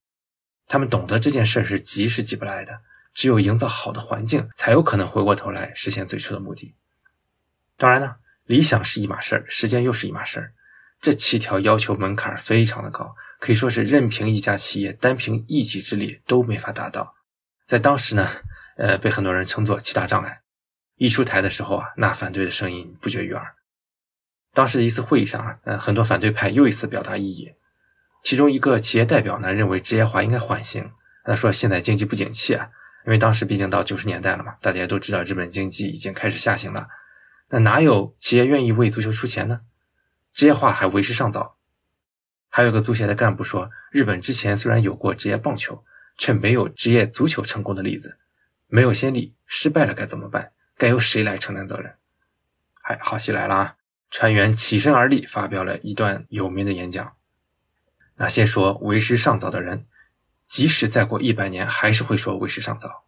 他们懂得这件事是急是急不来的，只有营造好的环境，才有可能回过头来实现最初的目的。当然呢，理想是一码事儿，时间又是一码事儿。这七条要求门槛非常的高，可以说是任凭一家企业单凭一己之力都没法达到。在当时呢，呃，被很多人称作七大障碍。一出台的时候啊，那反对的声音不绝于耳。当时的一次会议上啊，呃，很多反对派又一次表达异议。其中一个企业代表呢，认为职业化应该缓行。他说：“现在经济不景气啊，因为当时毕竟到九十年代了嘛，大家都知道日本经济已经开始下行了。那哪有企业愿意为足球出钱呢？职业化还为时尚早。”还有个足协的干部说：“日本之前虽然有过职业棒球，却没有职业足球成功的例子，没有先例，失败了该怎么办？该由谁来承担责任？”嗨，好戏来了啊！船员起身而立，发表了一段有名的演讲。那些说为时尚早的人，即使再过一百年，还是会说为时尚早；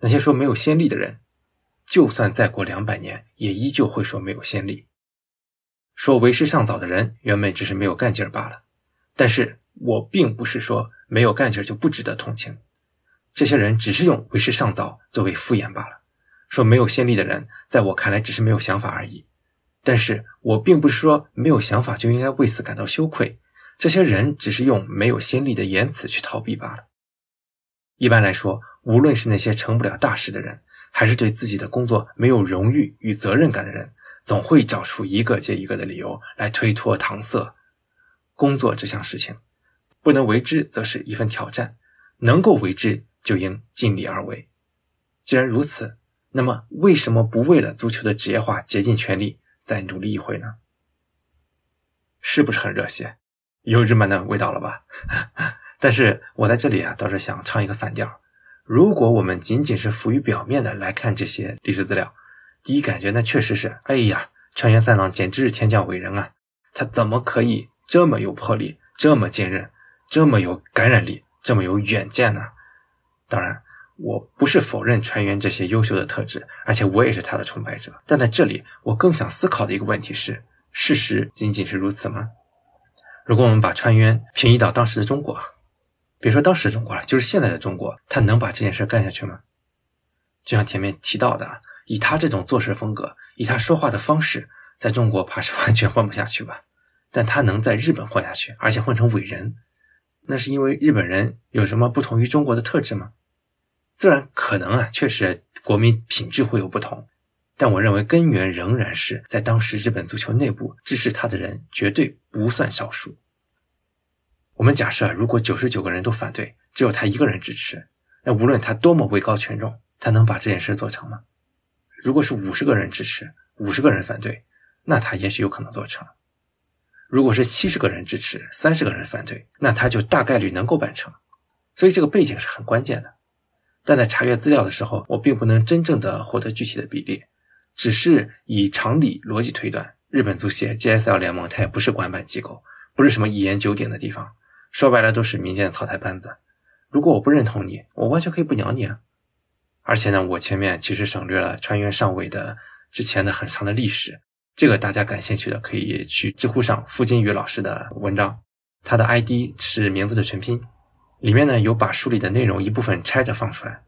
那些说没有先例的人，就算再过两百年，也依旧会说没有先例。说为时尚早的人，原本只是没有干劲儿罢了。但是我并不是说没有干劲儿就不值得同情，这些人只是用为时尚早作为敷衍罢了。说没有先例的人，在我看来只是没有想法而已。但是我并不是说没有想法就应该为此感到羞愧，这些人只是用没有先例的言辞去逃避罢了。一般来说，无论是那些成不了大事的人，还是对自己的工作没有荣誉与责任感的人，总会找出一个接一个的理由来推脱搪塞。工作这项事情，不能为之则是一份挑战，能够为之就应尽力而为。既然如此，那么为什么不为了足球的职业化竭尽全力？再努力一回呢？是不是很热血？有日本的味道了吧？但是我在这里啊，倒是想唱一个反调。如果我们仅仅是浮于表面的来看这些历史资料，第一感觉那确实是，哎呀，川原三郎简直是天降伟人啊！他怎么可以这么有魄力，这么坚韧，这么有感染力，这么有远见呢？当然。我不是否认川原这些优秀的特质，而且我也是他的崇拜者。但在这里，我更想思考的一个问题是：事实仅仅是如此吗？如果我们把川渊平移到当时的中国，别说当时的中国了，就是现在的中国，他能把这件事干下去吗？就像前面提到的，以他这种做事风格，以他说话的方式，在中国怕是完全混不下去吧？但他能在日本混下去，而且混成伟人，那是因为日本人有什么不同于中国的特质吗？虽然可能啊，确实国民品质会有不同，但我认为根源仍然是在当时日本足球内部支持他的人绝对不算少数。我们假设，如果九十九个人都反对，只有他一个人支持，那无论他多么位高权重，他能把这件事做成吗？如果是五十个人支持，五十个人反对，那他也许有可能做成。如果是七十个人支持，三十个人反对，那他就大概率能够办成。所以这个背景是很关键的。但在查阅资料的时候，我并不能真正的获得具体的比例，只是以常理逻辑推断，日本足协 GSL 联盟它也不是管办机构，不是什么一言九鼎的地方，说白了都是民间草台班子。如果我不认同你，我完全可以不鸟你啊。而且呢，我前面其实省略了川原上位的之前的很长的历史，这个大家感兴趣的可以去知乎上付金宇老师的文章，他的 ID 是名字的全拼。里面呢有把书里的内容一部分拆着放出来。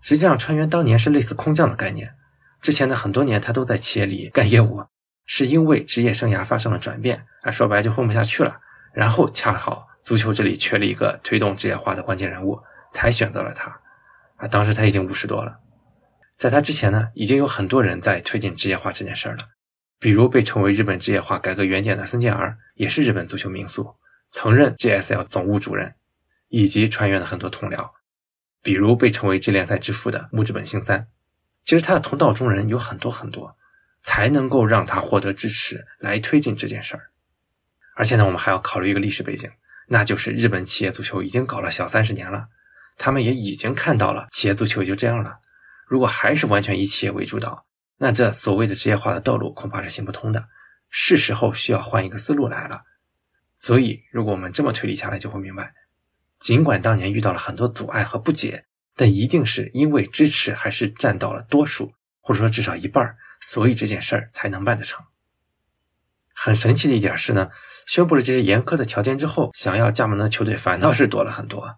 实际上，川原当年是类似空降的概念。之前的很多年，他都在企业里干业务，是因为职业生涯发生了转变，啊，说白就混不下去了。然后恰好足球这里缺了一个推动职业化的关键人物，才选择了他。啊，当时他已经五十多了。在他之前呢，已经有很多人在推进职业化这件事儿了，比如被称为日本职业化改革原点的森健儿，也是日本足球名宿，曾任 GSL 总务主任。以及船员的很多同僚，比如被称为这联赛之父的木之本幸三，其实他的同道中人有很多很多，才能够让他获得支持来推进这件事儿。而且呢，我们还要考虑一个历史背景，那就是日本企业足球已经搞了小三十年了，他们也已经看到了企业足球也就这样了。如果还是完全以企业为主导，那这所谓的职业化的道路恐怕是行不通的，是时候需要换一个思路来了。所以，如果我们这么推理下来，就会明白。尽管当年遇到了很多阻碍和不解，但一定是因为支持还是占到了多数，或者说至少一半，所以这件事儿才能办得成。很神奇的一点是呢，宣布了这些严苛的条件之后，想要加盟的球队反倒是多了很多。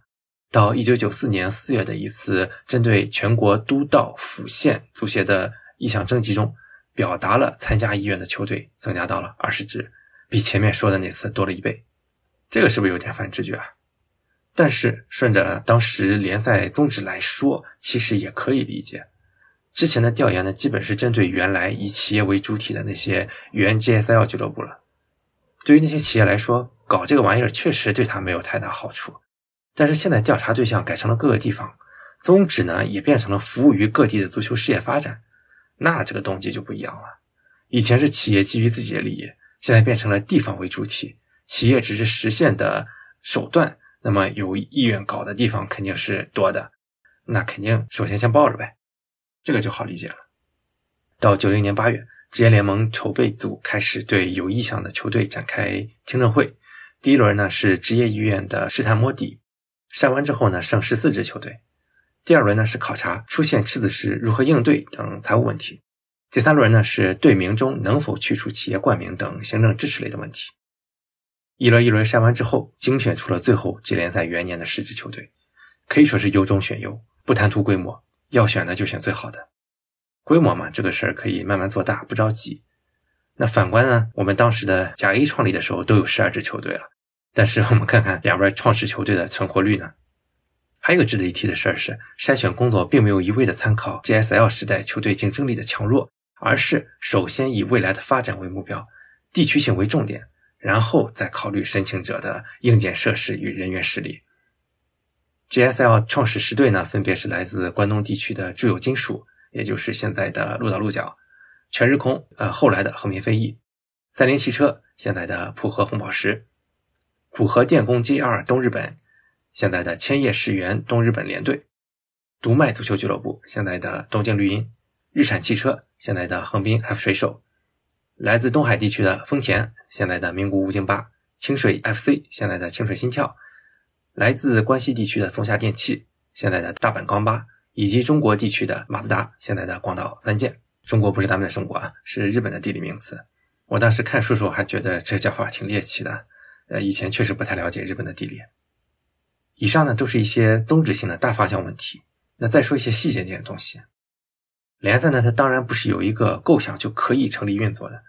到一九九四年四月的一次针对全国都道府县足协的意向征集中，表达了参加意愿的球队增加到了二十支，比前面说的那次多了一倍。这个是不是有点反直觉啊？但是顺着当时联赛宗旨来说，其实也可以理解。之前的调研呢，基本是针对原来以企业为主体的那些原 GSL 俱乐部了。对于那些企业来说，搞这个玩意儿确实对他没有太大好处。但是现在调查对象改成了各个地方，宗旨呢也变成了服务于各地的足球事业发展，那这个动机就不一样了。以前是企业基于自己的利益，现在变成了地方为主体，企业只是实现的手段。那么有意愿搞的地方肯定是多的，那肯定首先先抱着呗，这个就好理解了。到九零年八月，职业联盟筹备组开始对有意向的球队展开听证会。第一轮呢是职业意愿的试探摸底，筛完之后呢剩十四支球队。第二轮呢是考察出现赤字时如何应对等财务问题。第三轮呢是队名中能否去除企业冠名等行政支持类的问题。一轮一轮筛完之后，精选出了最后这联赛元年的十支球队，可以说是优中选优，不贪图规模，要选的就选最好的。规模嘛，这个事儿可以慢慢做大，不着急。那反观呢，我们当时的甲 A 创立的时候都有十二支球队了，但是我们看看两边创始球队的存活率呢？还有值得一提的事儿是，筛选工作并没有一味的参考 GSL 时代球队竞争力的强弱，而是首先以未来的发展为目标，地区性为重点。然后再考虑申请者的硬件设施与人员实力。GSL 创始十队呢，分别是来自关东地区的住友金属，也就是现在的鹿岛鹿角；全日空，呃，后来的横滨飞翼；三菱汽车，现在的浦和红宝石；浦和电工 JR 东日本，现在的千叶世园东日本联队；读卖足球俱乐部，现在的东京绿茵；日产汽车，现在的横滨 F 水手。来自东海地区的丰田，现在的名古屋京巴；清水 FC，现在的清水心跳；来自关西地区的松下电器，现在的大阪钢巴；以及中国地区的马自达，现在的广岛三箭。中国不是咱们的生活啊，是日本的地理名词。我当时看书时候还觉得这个叫法挺猎奇的，呃，以前确实不太了解日本的地理。以上呢都是一些宗旨性的大方向问题，那再说一些细节点的东西。联赛呢，它当然不是有一个构想就可以成立运作的。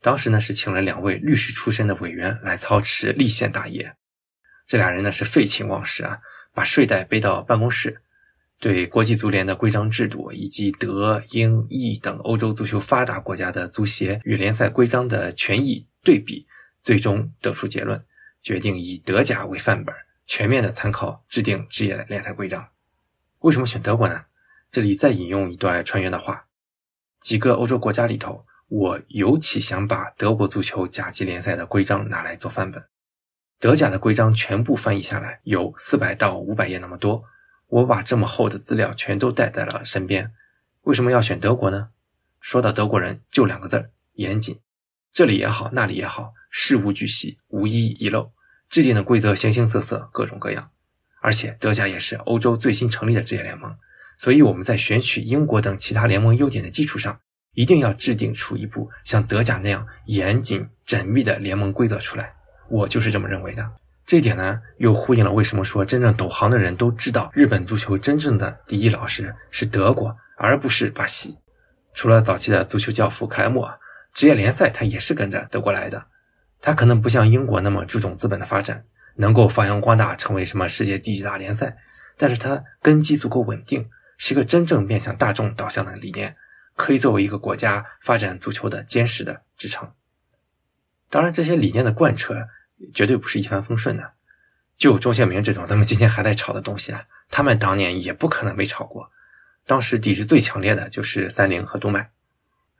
当时呢，是请了两位律师出身的委员来操持立宪大业。这俩人呢是废寝忘食啊，把睡袋背到办公室，对国际足联的规章制度以及德、英、意等欧洲足球发达国家的足协与联赛规章的权益对比，最终得出结论，决定以德甲为范本，全面的参考制定职业联赛规章。为什么选德国呢？这里再引用一段船员的话：几个欧洲国家里头。我尤其想把德国足球甲级联赛的规章拿来做范本。德甲的规章全部翻译下来有四百到五百页那么多，我把这么厚的资料全都带在了身边。为什么要选德国呢？说到德国人，就两个字儿：严谨。这里也好，那里也好，事无巨细，无一遗漏，制定的规则形形色色，各种各样。而且德甲也是欧洲最新成立的职业联盟，所以我们在选取英国等其他联盟优点的基础上。一定要制定出一部像德甲那样严谨缜密的联盟规则出来，我就是这么认为的。这点呢，又呼应了为什么说真正懂行的人都知道，日本足球真正的第一老师是德国，而不是巴西。除了早期的足球教父克莱默，职业联赛他也是跟着德国来的。他可能不像英国那么注重资本的发展，能够发扬光大成为什么世界第几大联赛，但是他根基足够稳定，是一个真正面向大众导向的理念。可以作为一个国家发展足球的坚实的支撑。当然，这些理念的贯彻绝对不是一帆风顺的。就钟宪明这种他们今天还在炒的东西啊，他们当年也不可能没炒过。当时抵制最强烈的就是三菱和读卖。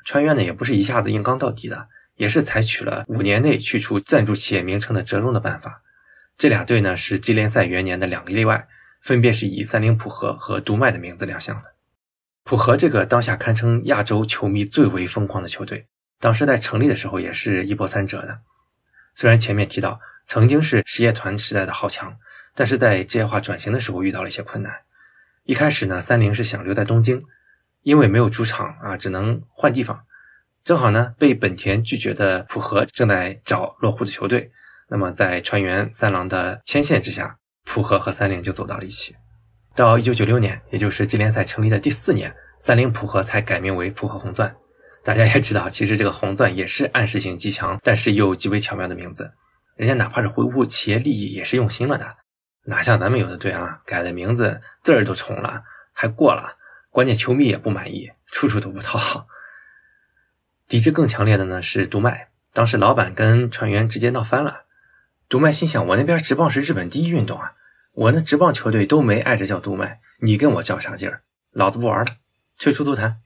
川渊呢，也不是一下子硬刚到底的，也是采取了五年内去除赞助企业名称的折中的办法。这俩队呢，是 G 联赛元年的两个例外，分别是以三菱浦和和读卖的名字亮相的。浦和这个当下堪称亚洲球迷最为疯狂的球队，当时在成立的时候也是一波三折的。虽然前面提到曾经是实业团时代的豪强，但是在职业化转型的时候遇到了一些困难。一开始呢，三菱是想留在东京，因为没有主场啊，只能换地方。正好呢，被本田拒绝的浦和正在找落户的球队。那么在川原三郎的牵线之下，浦和和三菱就走到了一起。到一九九六年，也就是季联赛成立的第四年，三菱浦和才改名为浦和红钻。大家也知道，其实这个红钻也是暗示性极强，但是又极为巧妙的名字。人家哪怕是维护企业利益，也是用心了的。哪像咱们有的队啊，改的名字字儿都重了，还过了，关键球迷也不满意，处处都不讨好。抵制更强烈的呢是读卖，当时老板跟船员直接闹翻了。读卖心想，我那边职棒是日本第一运动啊。我那职棒球队都没挨着叫读卖，你跟我较啥劲儿？老子不玩了，退出足坛。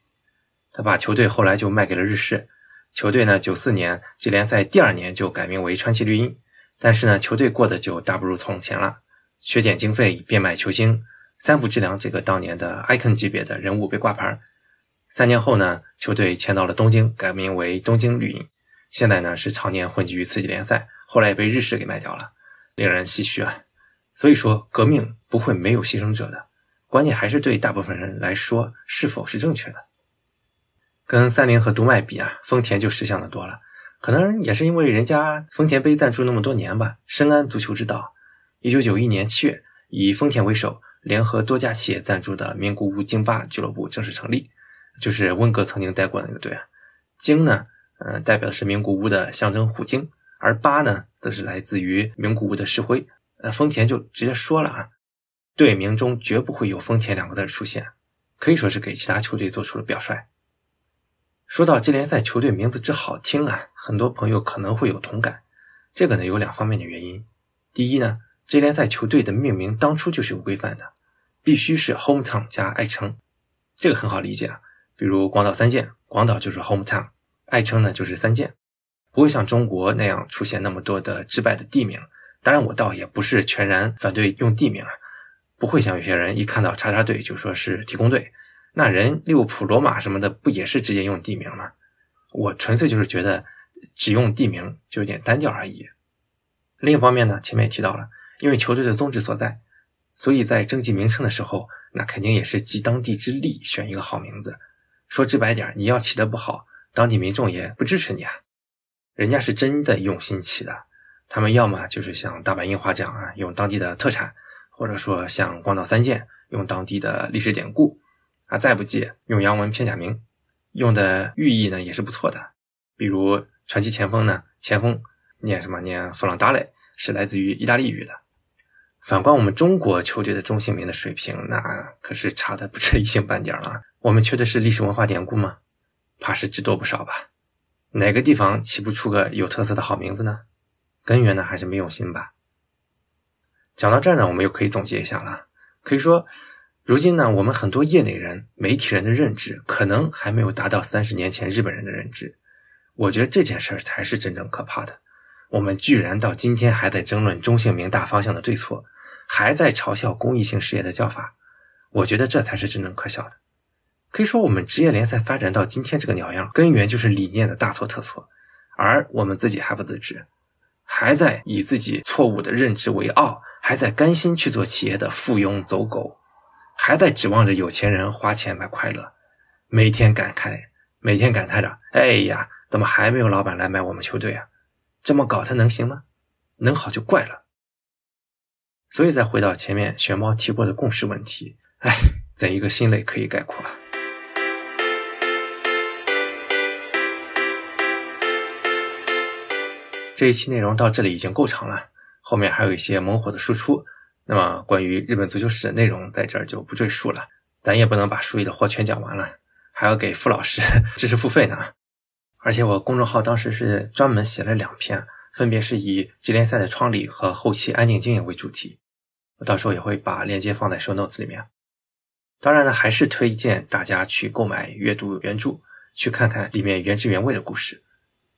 他把球队后来就卖给了日式。球队呢，九四年季联赛第二年就改名为川崎绿茵。但是呢，球队过得就大不如从前了，削减经费，变卖球星，三浦知良这个当年的 icon 级别的人物被挂牌。三年后呢，球队迁到了东京，改名为东京绿茵。现在呢，是常年混迹于次级联赛，后来也被日式给卖掉了，令人唏嘘啊。所以说，革命不会没有牺牲者的，关键还是对大部分人来说是否是正确的。跟三菱和读卖比啊，丰田就识相的多了。可能也是因为人家丰田杯赞助那么多年吧，深谙足球之道。一九九一年七月，以丰田为首，联合多家企业赞助的名古屋京巴俱乐部正式成立，就是温格曾经带过的那个队啊。京呢，嗯，代表的是名古屋的象征虎鲸，而巴呢，则是来自于名古屋的石灰。呃，丰田就直接说了啊，队名中绝不会有“丰田”两个字出现，可以说是给其他球队做出了表率。说到这联赛球队名字之好听啊，很多朋友可能会有同感。这个呢有两方面的原因。第一呢，这联赛球队的命名当初就是有规范的，必须是 hometown 加爱称，这个很好理解啊。比如广岛三剑，广岛就是 hometown，爱称呢就是三剑，不会像中国那样出现那么多的失败的地名。当然，我倒也不是全然反对用地名啊，不会像有些人一看到叉叉队就说是提供队，那人利物浦、罗马什么的不也是直接用地名吗？我纯粹就是觉得只用地名就有点单调而已。另一方面呢，前面也提到了，因为球队的宗旨所在，所以在征集名称的时候，那肯定也是集当地之力选一个好名字。说直白点，你要起的不好，当地民众也不支持你啊，人家是真的用心起的。他们要么就是像大白樱花这样啊，用当地的特产，或者说像广岛三剑用当地的历史典故啊，再不济用洋文片假名，用的寓意呢也是不错的。比如传奇前锋呢，前锋念什么？念弗朗达雷，是来自于意大利语的。反观我们中国球队的中性名的水平，那可是差的不止一星半点了。我们缺的是历史文化典故吗？怕是只多不少吧。哪个地方起不出个有特色的好名字呢？根源呢还是没用心吧。讲到这儿呢，我们又可以总结一下了。可以说，如今呢，我们很多业内人、媒体人的认知，可能还没有达到三十年前日本人的认知。我觉得这件事儿才是真正可怕的。我们居然到今天还在争论中性名大方向的对错，还在嘲笑公益性事业的叫法，我觉得这才是真正可笑的。可以说，我们职业联赛发展到今天这个鸟样，根源就是理念的大错特错，而我们自己还不自知，还在以自己错误的认知为傲，还在甘心去做企业的附庸走狗，还在指望着有钱人花钱买快乐，每天感慨，每天感叹着：“哎呀，怎么还没有老板来买我们球队啊？”这么搞他能行吗？能好就怪了。所以再回到前面玄猫提过的共识问题，哎，怎一个心累可以概括啊？这一期内容到这里已经够长了，后面还有一些猛火的输出。那么关于日本足球史的内容，在这儿就不赘述了。咱也不能把书里的货全讲完了，还要给付老师 知识付费呢。而且我公众号当时是专门写了两篇，分别是以职联赛的创立和后期安定经营为主题。我到时候也会把链接放在 show notes 里面。当然呢，还是推荐大家去购买阅读原著，去看看里面原汁原味的故事。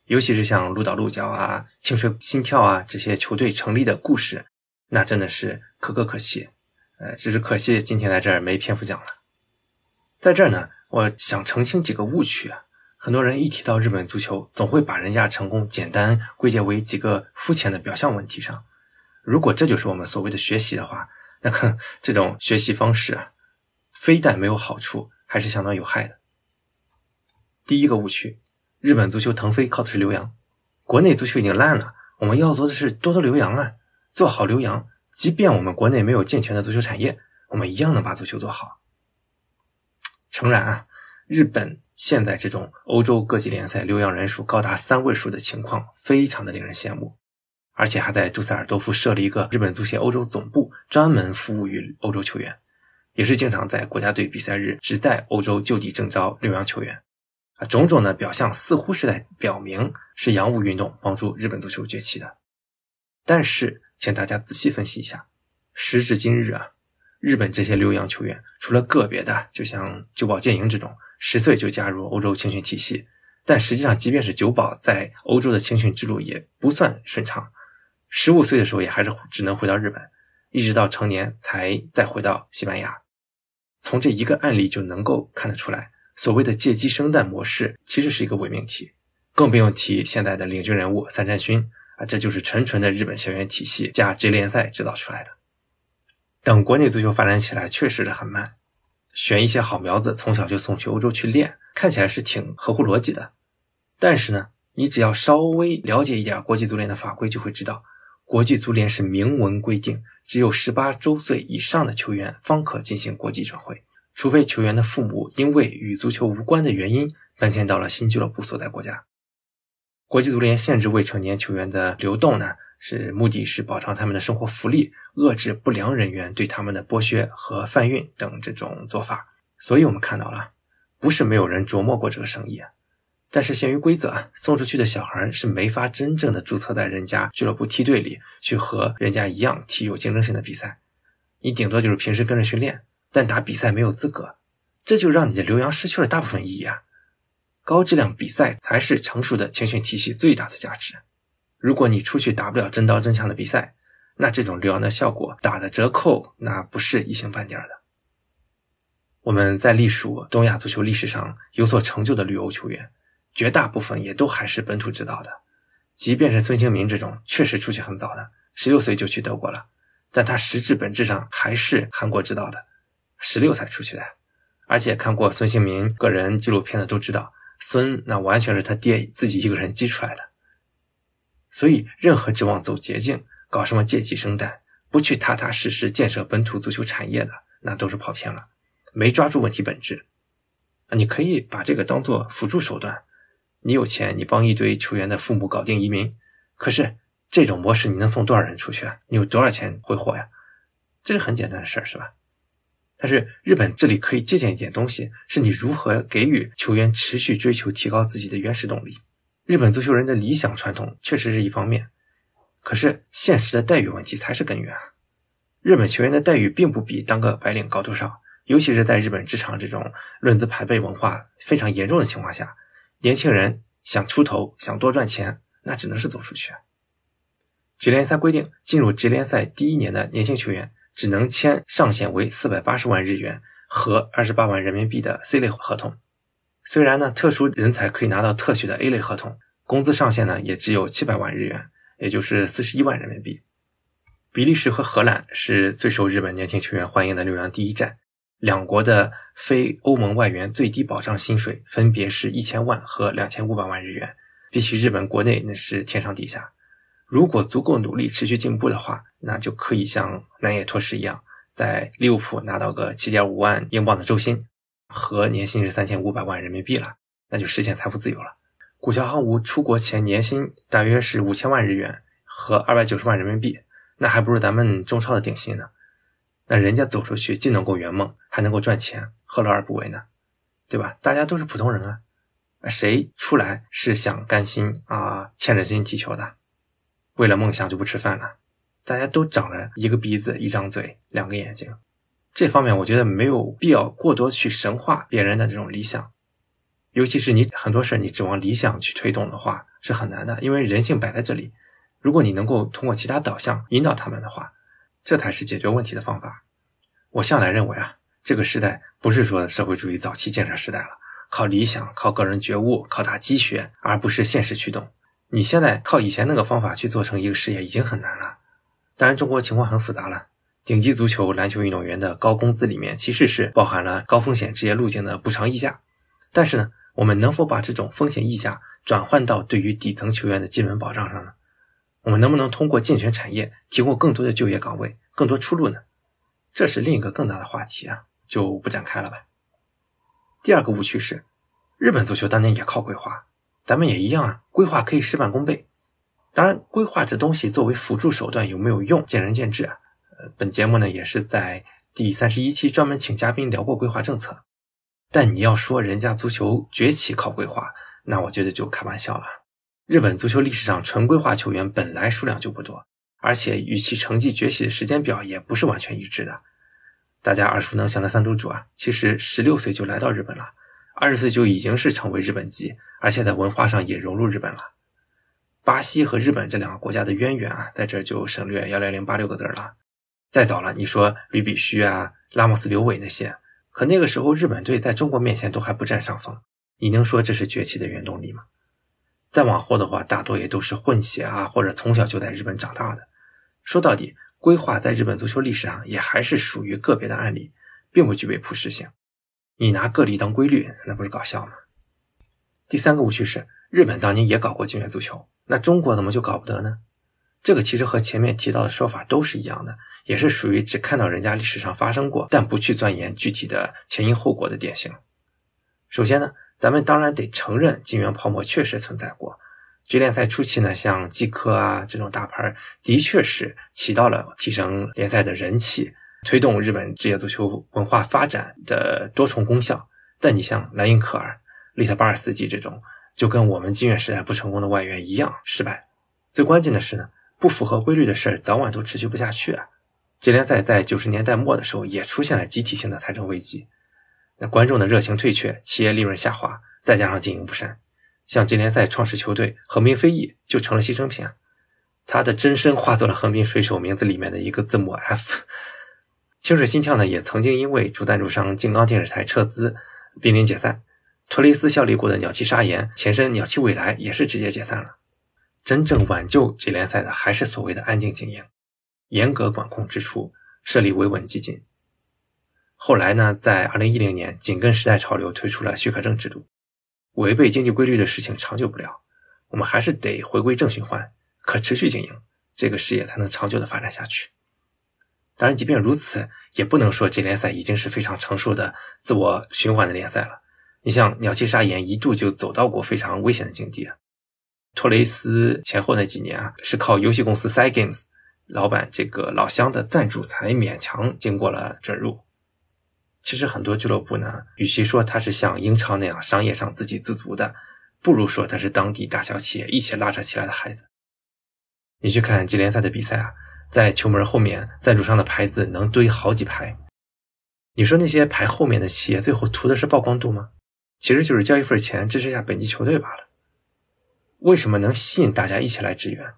尤其是像鹿岛鹿角啊、清水心跳啊这些球队成立的故事，那真的是可歌可泣。呃，只是可惜今天在这儿没篇幅讲了。在这儿呢，我想澄清几个误区啊。很多人一提到日本足球，总会把人家成功简单归结为几个肤浅的表象问题上。如果这就是我们所谓的学习的话，那可这种学习方式啊，非但没有好处，还是相当有害的。第一个误区，日本足球腾飞靠的是留洋，国内足球已经烂了，我们要做的是多多留洋啊，做好留洋，即便我们国内没有健全的足球产业，我们一样能把足球做好。诚然啊。日本现在这种欧洲各级联赛留洋人数高达三位数的情况，非常的令人羡慕，而且还在杜塞尔多夫设立一个日本足协欧洲总部，专门服务于欧洲球员，也是经常在国家队比赛日只在欧洲就地征召留洋球员。啊，种种的表象似乎是在表明是洋务运动帮助日本足球崛起的。但是，请大家仔细分析一下，时至今日啊，日本这些留洋球员，除了个别的，就像久保建英这种。十岁就加入欧洲青训体系，但实际上，即便是久保在欧洲的青训之路也不算顺畅。十五岁的时候也还是只能回到日本，一直到成年才再回到西班牙。从这一个案例就能够看得出来，所谓的借鸡生蛋模式其实是一个伪命题。更不用提现在的领军人物三山勋啊，这就是纯纯的日本校园体系加 J 联赛制造出来的。等国内足球发展起来，确实是很慢。选一些好苗子，从小就送去欧洲去练，看起来是挺合乎逻辑的。但是呢，你只要稍微了解一点国际足联的法规，就会知道，国际足联是明文规定，只有十八周岁以上的球员方可进行国际转会，除非球员的父母因为与足球无关的原因搬迁到了新俱乐部所在国家。国际足联限制未成年球员的流动呢？是目的是保障他们的生活福利，遏制不良人员对他们的剥削和贩运等这种做法。所以，我们看到了，不是没有人琢磨过这个生意，但是限于规则，送出去的小孩是没法真正的注册在人家俱乐部梯队里去和人家一样踢有竞争性的比赛。你顶多就是平时跟着训练，但打比赛没有资格，这就让你的留洋失去了大部分意义啊！高质量比赛才是成熟的青训体系最大的价值。如果你出去打不了真刀真枪的比赛，那这种留洋的效果打的折扣，那不是一星半点的。我们在隶属东亚足球历史上有所成就的旅游球员，绝大部分也都还是本土指导的。即便是孙兴民这种确实出去很早的，十六岁就去德国了，但他实质本质上还是韩国指导的，十六才出去的。而且看过孙兴民个人纪录片的都知道，孙那完全是他爹自己一个人激出来的。所以，任何指望走捷径、搞什么借鸡生蛋、不去踏踏实实建设本土足球产业的，那都是跑偏了，没抓住问题本质。啊，你可以把这个当做辅助手段。你有钱，你帮一堆球员的父母搞定移民。可是，这种模式你能送多少人出去啊？你有多少钱挥霍呀？这是很简单的事儿，是吧？但是日本这里可以借鉴一点东西，是你如何给予球员持续追求提高自己的原始动力。日本足球人的理想传统确实是一方面，可是现实的待遇问题才是根源。日本球员的待遇并不比当个白领高多少，尤其是在日本职场这种论资排辈文化非常严重的情况下，年轻人想出头、想多赚钱，那只能是走出去。职联赛规定，进入职联赛第一年的年轻球员。只能签上限为四百八十万日元和二十八万人民币的 C 类合同。虽然呢，特殊人才可以拿到特许的 A 类合同，工资上限呢也只有七百万日元，也就是四十一万人民币。比利时和荷兰是最受日本年轻球员欢迎的留洋第一站，两国的非欧盟外援最低保障薪水分别是一千万和两千五百万日元，比起日本国内那是天上地下。如果足够努力、持续进步的话，那就可以像南野拓实一样，在利物浦拿到个七点五万英镑的周薪，和年薪是三千五百万人民币了，那就实现财富自由了。古桥航武出国前年薪大约是五千万日元和二百九十万人民币，那还不如咱们中超的顶薪呢。那人家走出去既能够圆梦，还能够赚钱，何乐而不为呢？对吧？大家都是普通人啊，谁出来是想甘心啊，欠着心踢球的？为了梦想就不吃饭了，大家都长了一个鼻子、一张嘴、两个眼睛，这方面我觉得没有必要过多去神化别人的这种理想，尤其是你很多事你指望理想去推动的话是很难的，因为人性摆在这里。如果你能够通过其他导向引导他们的话，这才是解决问题的方法。我向来认为啊，这个时代不是说社会主义早期建设时代了，靠理想、靠个人觉悟、靠打鸡血，而不是现实驱动。你现在靠以前那个方法去做成一个事业已经很难了。当然，中国情况很复杂了。顶级足球、篮球运动员的高工资里面其实是包含了高风险职业路径的补偿溢价。但是呢，我们能否把这种风险溢价转换到对于底层球员的基本保障上呢？我们能不能通过健全产业提供更多的就业岗位、更多出路呢？这是另一个更大的话题啊，就不展开了吧。第二个误区是，日本足球当年也靠规划。咱们也一样啊，规划可以事半功倍。当然，规划这东西作为辅助手段有没有用，见仁见智啊。呃，本节目呢也是在第三十一期专门请嘉宾聊过规划政策。但你要说人家足球崛起靠规划，那我觉得就开玩笑了。日本足球历史上纯规划球员本来数量就不多，而且与其成绩崛起的时间表也不是完全一致的。大家耳熟能详的三都主啊，其实十六岁就来到日本了。二十岁就已经是成为日本籍，而且在文化上也融入日本了。巴西和日本这两个国家的渊源啊，在这就省略幺零零八六个字了。再早了，你说吕比须啊、拉莫斯、刘伟那些，可那个时候日本队在中国面前都还不占上风，你能说这是崛起的原动力吗？再往后的话，大多也都是混血啊，或者从小就在日本长大的。说到底，规划在日本足球历史上也还是属于个别的案例，并不具备普适性。你拿个例当规律，那不是搞笑吗？第三个误区是，日本当年也搞过精元足球，那中国怎么就搞不得呢？这个其实和前面提到的说法都是一样的，也是属于只看到人家历史上发生过，但不去钻研具体的前因后果的典型。首先呢，咱们当然得承认金元泡沫确实存在过。职联赛初期呢，像季科啊这种大牌，的确是起到了提升联赛的人气。推动日本职业足球文化发展的多重功效，但你像莱因克尔、利特巴尔斯基这种，就跟我们金元时代不成功的外援一样失败。最关键的是呢，不符合规律的事儿早晚都持续不下去啊。职联赛在九十年代末的时候也出现了集体性的财政危机，那观众的热情退却，企业利润下滑，再加上经营不善，像职联赛创始球队横滨飞翼就成了牺牲品啊，他的真身化作了横滨水手名字里面的一个字母 F。清水心跳呢，也曾经因为主赞助商静冈电视台撤资濒临解散。托雷斯效力过的鸟栖砂岩前身鸟栖未来也是直接解散了。真正挽救这联赛的还是所谓的安静经营，严格管控支出，设立维稳基金。后来呢，在二零一零年紧跟时代潮流推出了许可证制度。违背经济规律的事情长久不了，我们还是得回归正循环，可持续经营，这个事业才能长久的发展下去。当然，即便如此，也不能说这联赛已经是非常成熟的自我循环的联赛了。你像鸟栖砂岩一度就走到过非常危险的境地啊。托雷斯前后那几年啊，是靠游戏公司 Cygames 老板这个老乡的赞助才勉强经过了准入。其实很多俱乐部呢，与其说它是像英超那样商业上自给自足的，不如说它是当地大小企业一起拉扯起来的孩子。你去看这联赛的比赛啊，在球门后面赞助商的牌子能堆好几排。你说那些排后面的企业最后图的是曝光度吗？其实就是交一份钱支持一下本地球队罢了。为什么能吸引大家一起来支援？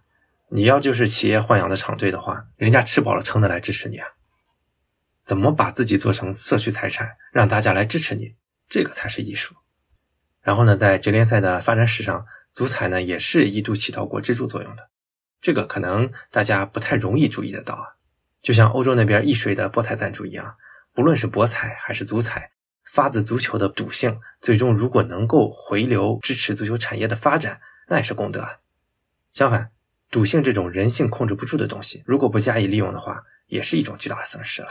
你要就是企业豢养的厂队的话，人家吃饱了撑的来支持你啊。怎么把自己做成社区财产，让大家来支持你，这个才是艺术。然后呢，在职联赛的发展史上，足彩呢也是一度起到过支柱作用的。这个可能大家不太容易注意得到啊。就像欧洲那边易水的博彩赞助一样，不论是博彩还是足彩，发自足球的赌性，最终如果能够回流支持足球产业的发展，那也是功德。相反，赌性这种人性控制不住的东西，如果不加以利用的话，也是一种巨大的损失了。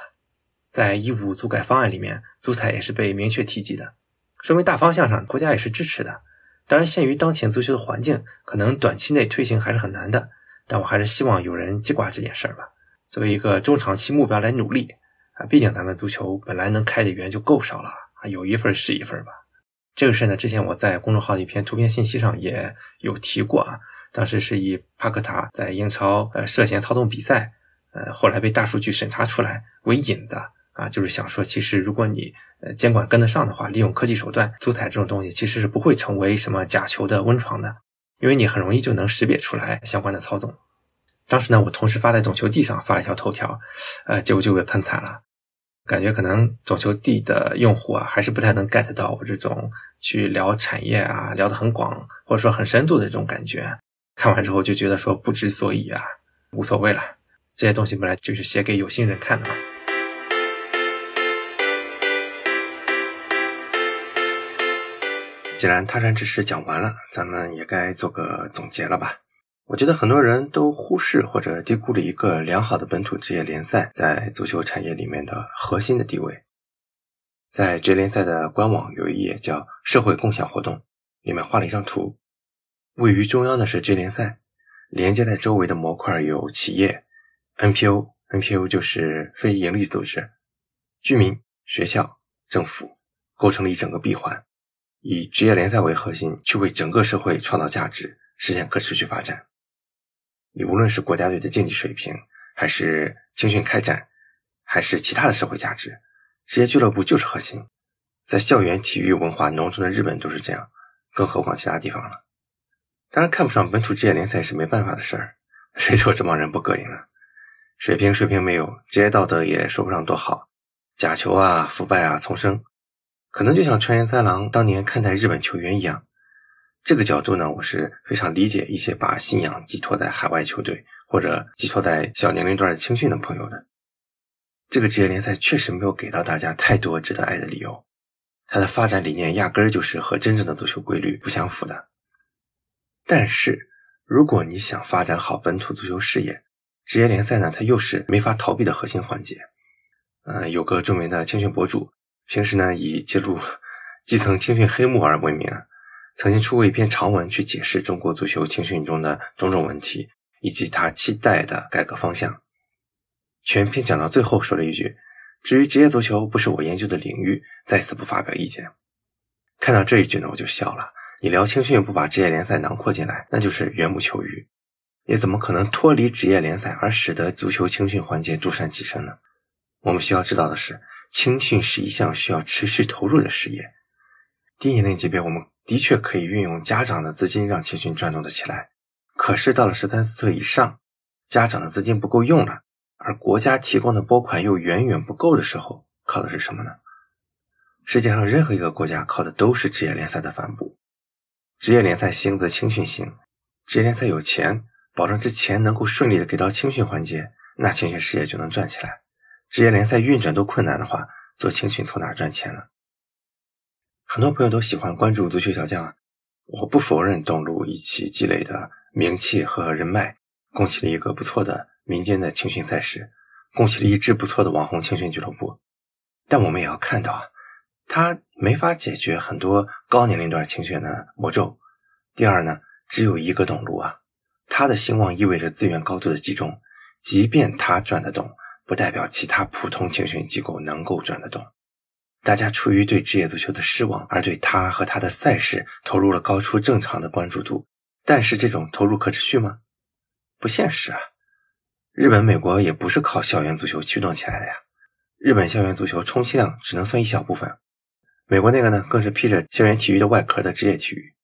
在一五足改方案里面，足彩也是被明确提及的，说明大方向上国家也是支持的。当然，限于当前足球的环境，可能短期内推行还是很难的。但我还是希望有人记挂这件事儿吧，作为一个中长期目标来努力啊。毕竟咱们足球本来能开的源就够少了啊，有一份是一份吧。这个事呢，之前我在公众号的一篇图片信息上也有提过啊。当时是以帕克塔在英超呃涉嫌操纵比赛，呃后来被大数据审查出来为引子。啊，就是想说，其实如果你呃监管跟得上的话，利用科技手段，足彩这种东西其实是不会成为什么假球的温床的，因为你很容易就能识别出来相关的操纵。当时呢，我同时发在懂球帝上发了一条头条，呃，结果就被喷惨了。感觉可能懂球帝的用户啊，还是不太能 get 到我这种去聊产业啊，聊得很广或者说很深度的这种感觉。看完之后就觉得说不知所以啊，无所谓了，这些东西本来就是写给有心人看的嘛。既然他山之石讲完了，咱们也该做个总结了吧？我觉得很多人都忽视或者低估了一个良好的本土职业联赛在足球产业里面的核心的地位。在职业联赛的官网有一页叫“社会共享活动”，里面画了一张图，位于中央的是职业联赛，连接在周围的模块有企业、NPO，NPO 就是非营利组织、居民、学校、政府，构成了一整个闭环。以职业联赛为核心，去为整个社会创造价值，实现可持续发展。你无论是国家队的竞技水平，还是青训开展，还是其他的社会价值，职业俱乐部就是核心。在校园体育文化浓重的日本都是这样，更何况其他地方了。当然，看不上本土职业联赛是没办法的事儿，谁说这帮人不膈应呢？水平水平没有，职业道德也说不上多好，假球啊，腐败啊，丛生。可能就像川原三郎当年看待日本球员一样，这个角度呢，我是非常理解一些把信仰寄托在海外球队或者寄托在小年龄段的青训的朋友的。这个职业联赛确实没有给到大家太多值得爱的理由，它的发展理念压根儿就是和真正的足球规律不相符的。但是，如果你想发展好本土足球事业，职业联赛呢，它又是没法逃避的核心环节。嗯，有个著名的青训博主。平时呢，以记录基层青训黑幕而闻名，曾经出过一篇长文去解释中国足球青训中的种种问题，以及他期待的改革方向。全篇讲到最后说了一句：“至于职业足球不是我研究的领域，在此不发表意见。”看到这一句呢，我就笑了。你聊青训不把职业联赛囊括进来，那就是缘木求鱼。你怎么可能脱离职业联赛而使得足球青训环节独善其身呢？我们需要知道的是，青训是一项需要持续投入的事业。低年龄级别，我们的确可以运用家长的资金让青训转动的起来。可是到了十三四岁以上，家长的资金不够用了，而国家提供的拨款又远远不够的时候，靠的是什么呢？世界上任何一个国家靠的都是职业联赛的反哺。职业联赛兴则青训兴，职业联赛有钱，保证这钱能够顺利的给到青训环节，那青训事业就能转起来。职业联赛运转都困难的话，做青训从哪赚钱呢？很多朋友都喜欢关注足球小将啊，我不否认董路一起积累的名气和人脉，供起了一个不错的民间的青训赛事，供起了一支不错的网红青训俱乐部。但我们也要看到啊，他没法解决很多高年龄段青训的魔咒。第二呢，只有一个董路啊，他的兴旺意味着资源高度的集中。即便他赚得动，不代表其他普通青训机构能够转得动。大家出于对职业足球的失望，而对他和他的赛事投入了高出正常的关注度。但是这种投入可持续吗？不现实啊！日本、美国也不是靠校园足球驱动起来的呀。日本校园足球充其量只能算一小部分，美国那个呢，更是披着校园体育的外壳的职业体育。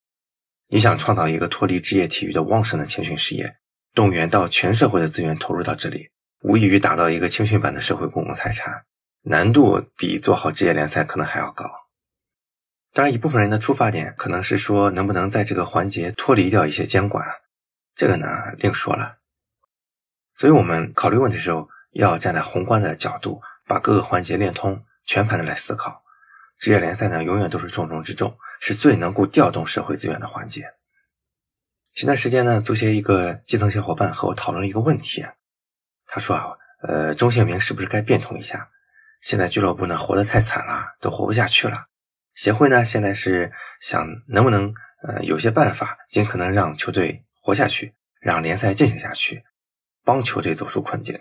你想创造一个脱离职业体育的旺盛的青训事业，动员到全社会的资源投入到这里，无异于打造一个青训版的社会公共财产。难度比做好职业联赛可能还要高。当然，一部分人的出发点可能是说，能不能在这个环节脱离掉一些监管，这个呢另说了。所以我们考虑问题的时候，要站在宏观的角度，把各个环节连通，全盘的来思考。职业联赛呢，永远都是重中之重，是最能够调动社会资源的环节。前段时间呢，足协一个基层小伙伴和我讨论了一个问题，他说啊，呃，中性名是不是该变通一下？现在俱乐部呢活得太惨了，都活不下去了。协会呢现在是想能不能呃有些办法，尽可能让球队活下去，让联赛进行下去，帮球队走出困境。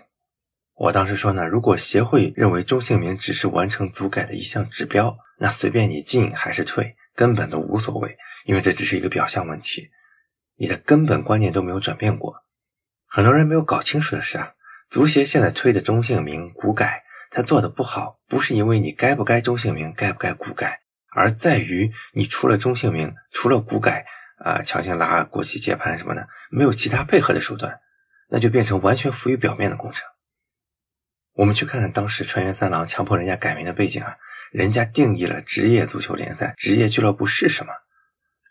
我当时说呢，如果协会认为中性名只是完成足改的一项指标，那随便你进还是退，根本都无所谓，因为这只是一个表象问题，你的根本观念都没有转变过。很多人没有搞清楚的是啊，足协现在推的中性名股改。他做的不好，不是因为你该不该中性名，该不该股改，而在于你除了中性名，除了股改，啊，强行拉国旗接盘什么的，没有其他配合的手段，那就变成完全浮于表面的工程。我们去看看当时川原三郎强迫人家改名的背景啊，人家定义了职业足球联赛、职业俱乐部是什么，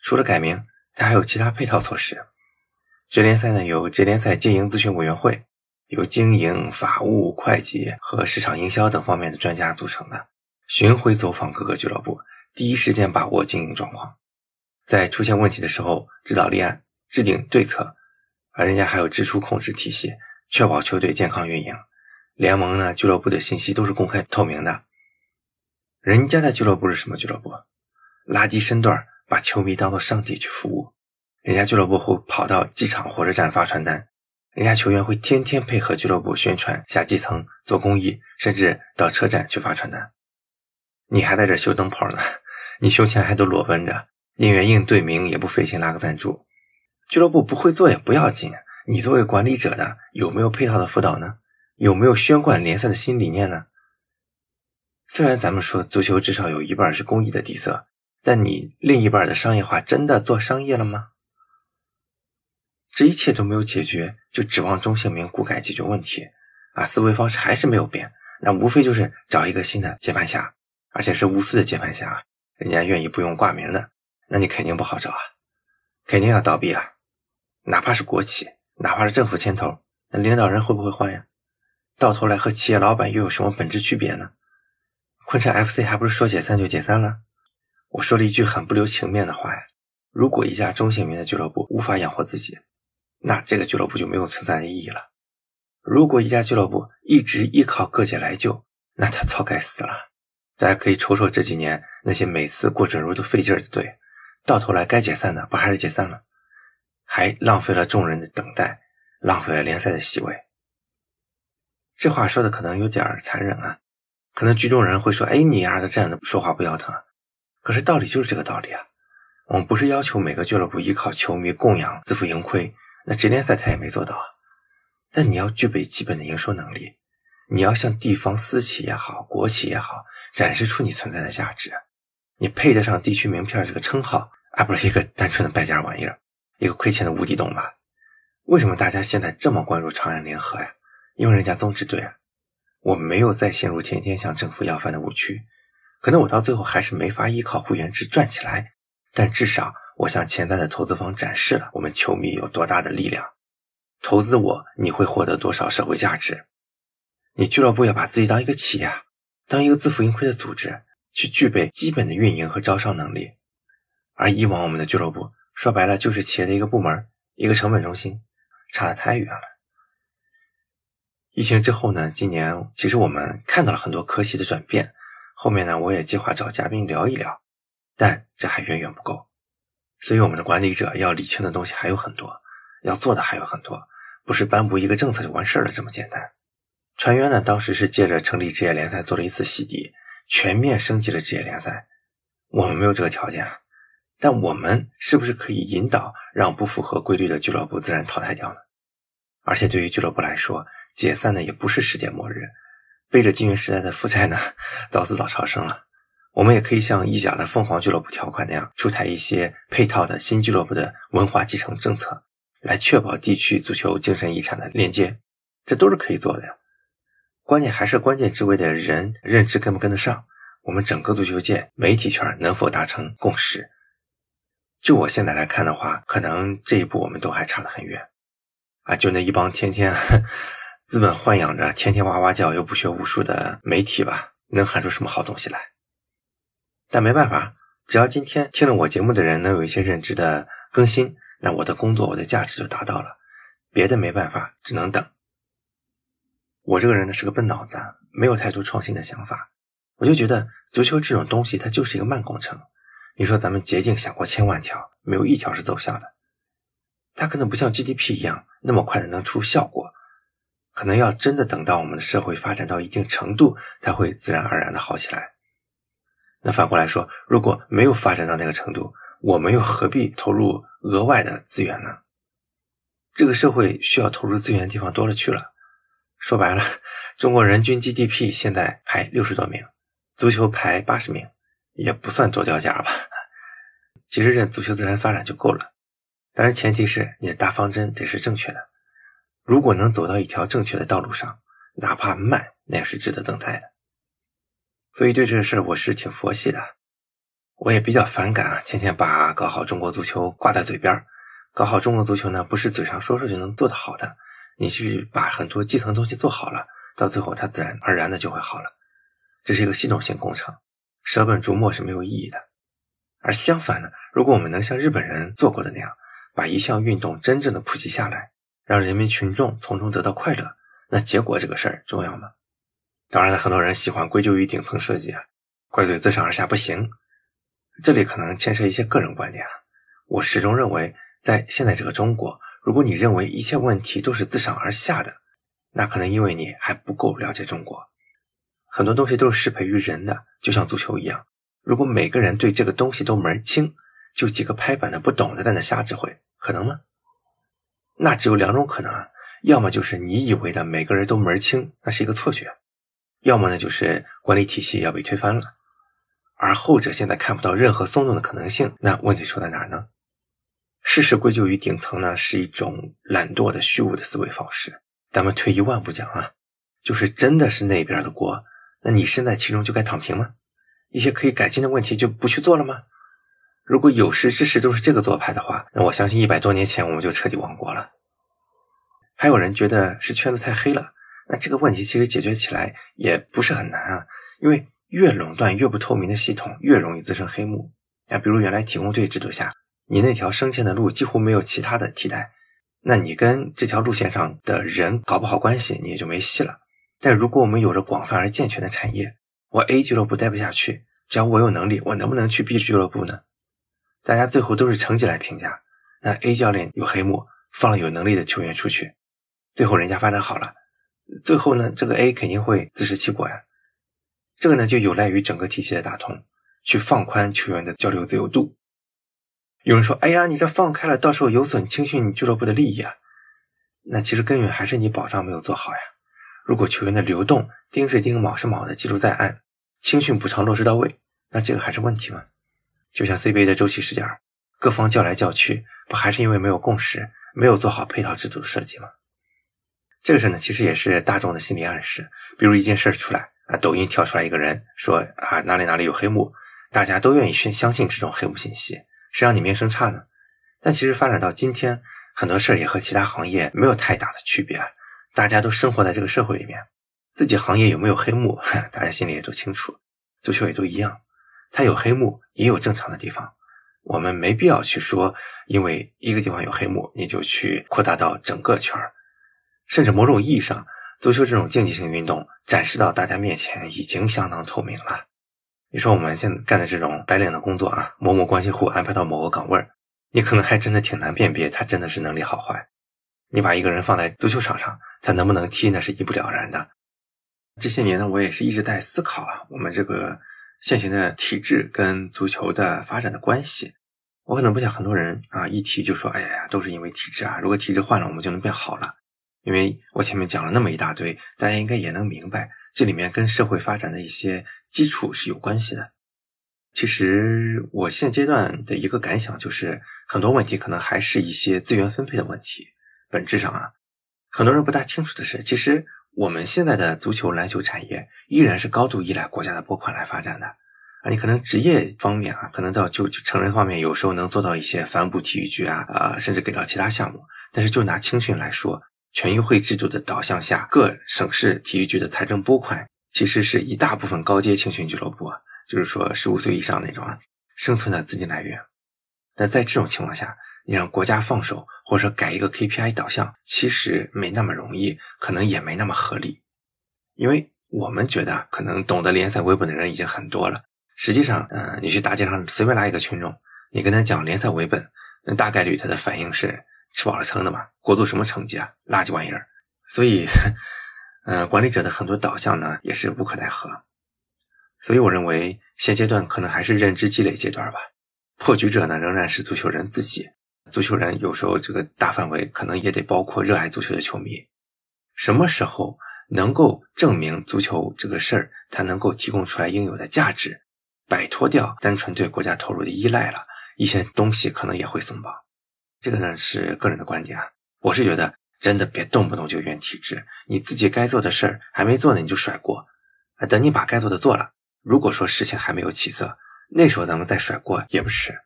除了改名，他还有其他配套措施。职业联赛呢，有职业联赛经营咨询委员会。由经营、法务、会计和市场营销等方面的专家组成的，巡回走访各个俱乐部，第一时间把握经营状况，在出现问题的时候指导立案、制定对策。而人家还有支出控制体系，确保球队健康运营。联盟呢，俱乐部的信息都是公开透明的。人家的俱乐部是什么俱乐部？垃圾身段，把球迷当做上帝去服务。人家俱乐部会跑到机场、火车站发传单。人家球员会天天配合俱乐部宣传、下基层做公益，甚至到车站去发传单。你还在这修灯泡呢，你胸前还都裸奔着，宁愿应队名也不费心拉个赞助。俱乐部不会做也不要紧，你作为管理者的有没有配套的辅导呢？有没有宣贯联赛的新理念呢？虽然咱们说足球至少有一半是公益的底色，但你另一半的商业化真的做商业了吗？这一切都没有解决，就指望中性名股改解决问题啊？思维方式还是没有变，那无非就是找一个新的接盘侠，而且是无私的接盘侠，人家愿意不用挂名的，那你肯定不好找啊，肯定要倒闭啊！哪怕是国企，哪怕是政府牵头，那领导人会不会换呀？到头来和企业老板又有什么本质区别呢？昆山 FC 还不是说解散就解散了？我说了一句很不留情面的话呀：如果一家中性名的俱乐部无法养活自己，那这个俱乐部就没有存在的意义了。如果一家俱乐部一直依靠各界来救，那他早该死了。大家可以瞅瞅这几年那些每次过准入都费劲的队，到头来该解散的不还是解散了，还浪费了众人的等待，浪费了联赛的席位。这话说的可能有点残忍啊，可能局中人会说：“哎，你丫的站着说话不腰疼。”可是道理就是这个道理啊。我们不是要求每个俱乐部依靠球迷供养自负盈亏。那职联赛他也没做到啊，但你要具备基本的营收能力，你要向地方私企也好，国企也好，展示出你存在的价值，你配得上地区名片这个称号，而不是一个单纯的败家玩意儿，一个亏钱的无底洞吧？为什么大家现在这么关注长安联合呀？因为人家宗旨对啊，我没有再陷入天天向政府要饭的误区，可能我到最后还是没法依靠会员制赚起来，但至少。我向潜在的投资方展示了我们球迷有多大的力量，投资我你会获得多少社会价值？你俱乐部要把自己当一个企业，当一个自负盈亏的组织，去具备基本的运营和招商能力。而以往我们的俱乐部说白了就是企业的一个部门，一个成本中心，差得太远了。疫情之后呢，今年其实我们看到了很多可喜的转变，后面呢我也计划找嘉宾聊一聊，但这还远远不够。所以，我们的管理者要理清的东西还有很多，要做的还有很多，不是颁布一个政策就完事儿了这么简单。船员呢，当时是借着成立职业联赛做了一次洗涤，全面升级了职业联赛。我们没有这个条件啊，但我们是不是可以引导让不符合规律的俱乐部自然淘汰掉呢？而且对于俱乐部来说，解散呢也不是世界末日，背着金元时代的负债呢，早死早超生了。我们也可以像意甲的凤凰俱乐部条款那样，出台一些配套的新俱乐部的文化继承政策，来确保地区足球精神遗产的链接，这都是可以做的呀。关键还是关键职位的人认知跟不跟得上，我们整个足球界媒体圈能否达成共识？就我现在来看的话，可能这一步我们都还差得很远。啊，就那一帮天天 资本豢养着、天天哇哇叫又不学无术的媒体吧，能喊出什么好东西来？但没办法，只要今天听了我节目的人能有一些认知的更新，那我的工作、我的价值就达到了。别的没办法，只能等。我这个人呢是个笨脑子，没有太多创新的想法。我就觉得足球这种东西，它就是一个慢工程。你说咱们捷径想过千万条，没有一条是奏效的。它可能不像 GDP 一样那么快的能出效果，可能要真的等到我们的社会发展到一定程度，才会自然而然的好起来。那反过来说，如果没有发展到那个程度，我们又何必投入额外的资源呢？这个社会需要投入资源的地方多了去了。说白了，中国人均 GDP 现在排六十多名，足球排八十名，也不算多掉价吧。其实认足球自然发展就够了。当然，前提是你的大方针得是正确的。如果能走到一条正确的道路上，哪怕慢，那也是值得等待的。所以对这个事儿，我是挺佛系的。我也比较反感啊，天天把搞好中国足球挂在嘴边儿搞好中国足球呢，不是嘴上说说就能做得好的。你去把很多基层东西做好了，到最后它自然而然的就会好了。这是一个系统性工程，舍本逐末是没有意义的。而相反呢，如果我们能像日本人做过的那样，把一项运动真正的普及下来，让人民群众从中得到快乐，那结果这个事儿重要吗？当然了，很多人喜欢归咎于顶层设计啊，怪罪自上而下不行。这里可能牵涉一些个人观点啊。我始终认为，在现在这个中国，如果你认为一切问题都是自上而下的，那可能因为你还不够了解中国。很多东西都是适配于人的，就像足球一样，如果每个人对这个东西都门儿清，就几个拍板的不懂的在那瞎指挥。可能吗？那只有两种可能啊，要么就是你以为的每个人都门清，那是一个错觉；要么呢就是管理体系要被推翻了。而后者现在看不到任何松动的可能性，那问题出在哪儿呢？事实归咎于顶层呢，是一种懒惰的虚无的思维方式。咱们退一万步讲啊，就是真的是那边的锅，那你身在其中就该躺平吗？一些可以改进的问题就不去做了吗？如果有识之士都是这个做派的话，那我相信一百多年前我们就彻底亡国了。还有人觉得是圈子太黑了，那这个问题其实解决起来也不是很难啊，因为越垄断越不透明的系统越容易滋生黑幕。那比如原来体工队制度下，你那条升迁的路几乎没有其他的替代，那你跟这条路线上的人搞不好关系，你也就没戏了。但如果我们有着广泛而健全的产业，我 A 俱乐部待不下去，只要我有能力，我能不能去 B 俱乐部呢？大家最后都是成绩来评价，那 A 教练有黑幕，放了有能力的球员出去，最后人家发展好了，最后呢，这个 A 肯定会自食其果呀。这个呢，就有赖于整个体系的打通，去放宽球员的交流自由度。有人说：“哎呀，你这放开了，到时候有损青训俱乐部的利益啊。”那其实根源还是你保障没有做好呀。如果球员的流动丁是丁，卯是卯的记录在案，青训补偿落实到位，那这个还是问题吗？就像 CBA 的周期时间，各方叫来叫去，不还是因为没有共识，没有做好配套制度的设计吗？这个事呢，其实也是大众的心理暗示。比如一件事出来啊，抖音跳出来一个人说啊哪里哪里有黑幕，大家都愿意去相信这种黑幕信息，谁让你名声差呢？但其实发展到今天，很多事儿也和其他行业没有太大的区别，大家都生活在这个社会里面，自己行业有没有黑幕，大家心里也都清楚，足球也都一样。它有黑幕，也有正常的地方。我们没必要去说，因为一个地方有黑幕，你就去扩大到整个圈儿。甚至某种意义上，足球这种竞技性运动展示到大家面前已经相当透明了。你说我们现在干的这种白领的工作啊，某某关系户安排到某个岗位儿你可能还真的挺难辨别他真的是能力好坏。你把一个人放在足球场上，他能不能踢，那是一目了然的。这些年呢，我也是一直在思考啊，我们这个现行的体制跟足球的发展的关系。我可能不像很多人啊，一提就说，哎呀，都是因为体制啊。如果体制换了，我们就能变好了。因为我前面讲了那么一大堆，大家应该也能明白，这里面跟社会发展的一些基础是有关系的。其实我现阶段的一个感想就是，很多问题可能还是一些资源分配的问题。本质上啊，很多人不大清楚的是，其实我们现在的足球、篮球产业依然是高度依赖国家的拨款来发展的。啊，你可能职业方面啊，可能到就就成人方面，有时候能做到一些反哺体育局啊，啊，甚至给到其他项目。但是就拿青训来说，全运会制度的导向下，各省市体育局的财政拨款，其实是一大部分高阶青训俱乐部，就是说十五岁以上那种啊，生存的资金来源。那在这种情况下，你让国家放手，或者说改一个 KPI 导向，其实没那么容易，可能也没那么合理。因为我们觉得，可能懂得联赛为本的人已经很多了。实际上，嗯，你去大街上随便拉一个群众，你跟他讲联赛为本，那大概率他的反应是吃饱了撑的嘛？国足什么成绩啊？垃圾玩意儿！所以，嗯，管理者的很多导向呢，也是无可奈何。所以，我认为现阶段可能还是认知积累阶段吧。破局者呢，仍然是足球人自己。足球人有时候这个大范围可能也得包括热爱足球的球迷。什么时候能够证明足球这个事儿，它能够提供出来应有的价值？摆脱掉单纯对国家投入的依赖了，一些东西可能也会松绑。这个呢是个人的观点啊，我是觉得真的别动不动就怨体制，你自己该做的事儿还没做呢，你就甩锅。等你把该做的做了，如果说事情还没有起色，那时候咱们再甩锅也不迟。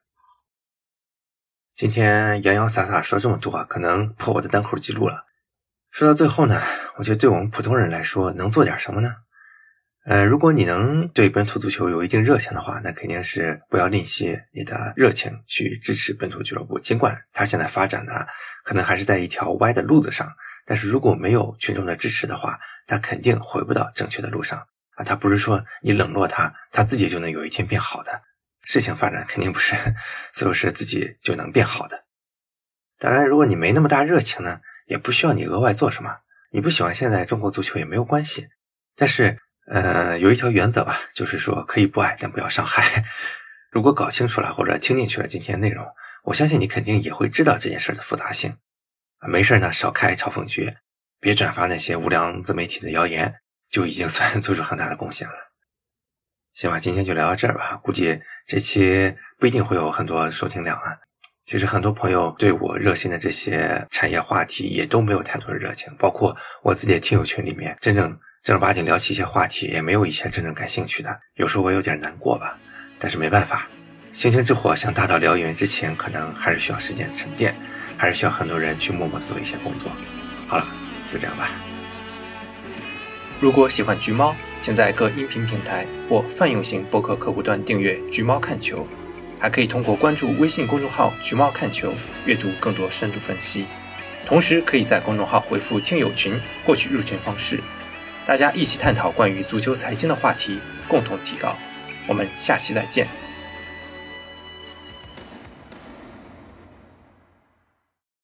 今天洋洋洒洒说这么多，可能破我的单口记录了。说到最后呢，我觉得对我们普通人来说，能做点什么呢？呃，如果你能对本土足球有一定热情的话，那肯定是不要吝惜你的热情去支持本土俱乐部。尽管它现在发展的可能还是在一条歪的路子上，但是如果没有群众的支持的话，它肯定回不到正确的路上啊！它不是说你冷落它，它自己就能有一天变好的。事情发展肯定不是所有事自己就能变好的。当然，如果你没那么大热情呢，也不需要你额外做什么。你不喜欢现在中国足球也没有关系，但是。呃，有一条原则吧，就是说可以不爱，但不要伤害。如果搞清楚了或者听进去了今天内容，我相信你肯定也会知道这件事的复杂性。没事呢，少开嘲讽局，别转发那些无良自媒体的谣言，就已经算 做出很大的贡献了。行吧，今天就聊到这儿吧。估计这期不一定会有很多收听量啊。其实很多朋友对我热心的这些产业话题也都没有太多的热情，包括我自己的听友群里面，真正。正儿八经聊起一些话题，也没有以前真正感兴趣的，有时候我有点难过吧。但是没办法，星星之火想大到燎原之前，可能还是需要时间沉淀，还是需要很多人去默默做一些工作。好了，就这样吧。如果喜欢橘猫，请在各音频平台或泛用型博客客户端订阅“橘猫看球”，还可以通过关注微信公众号“橘猫看球”阅读更多深度分析。同时，可以在公众号回复“听友群”获取入群方式。大家一起探讨关于足球财经的话题，共同提高。我们下期再见。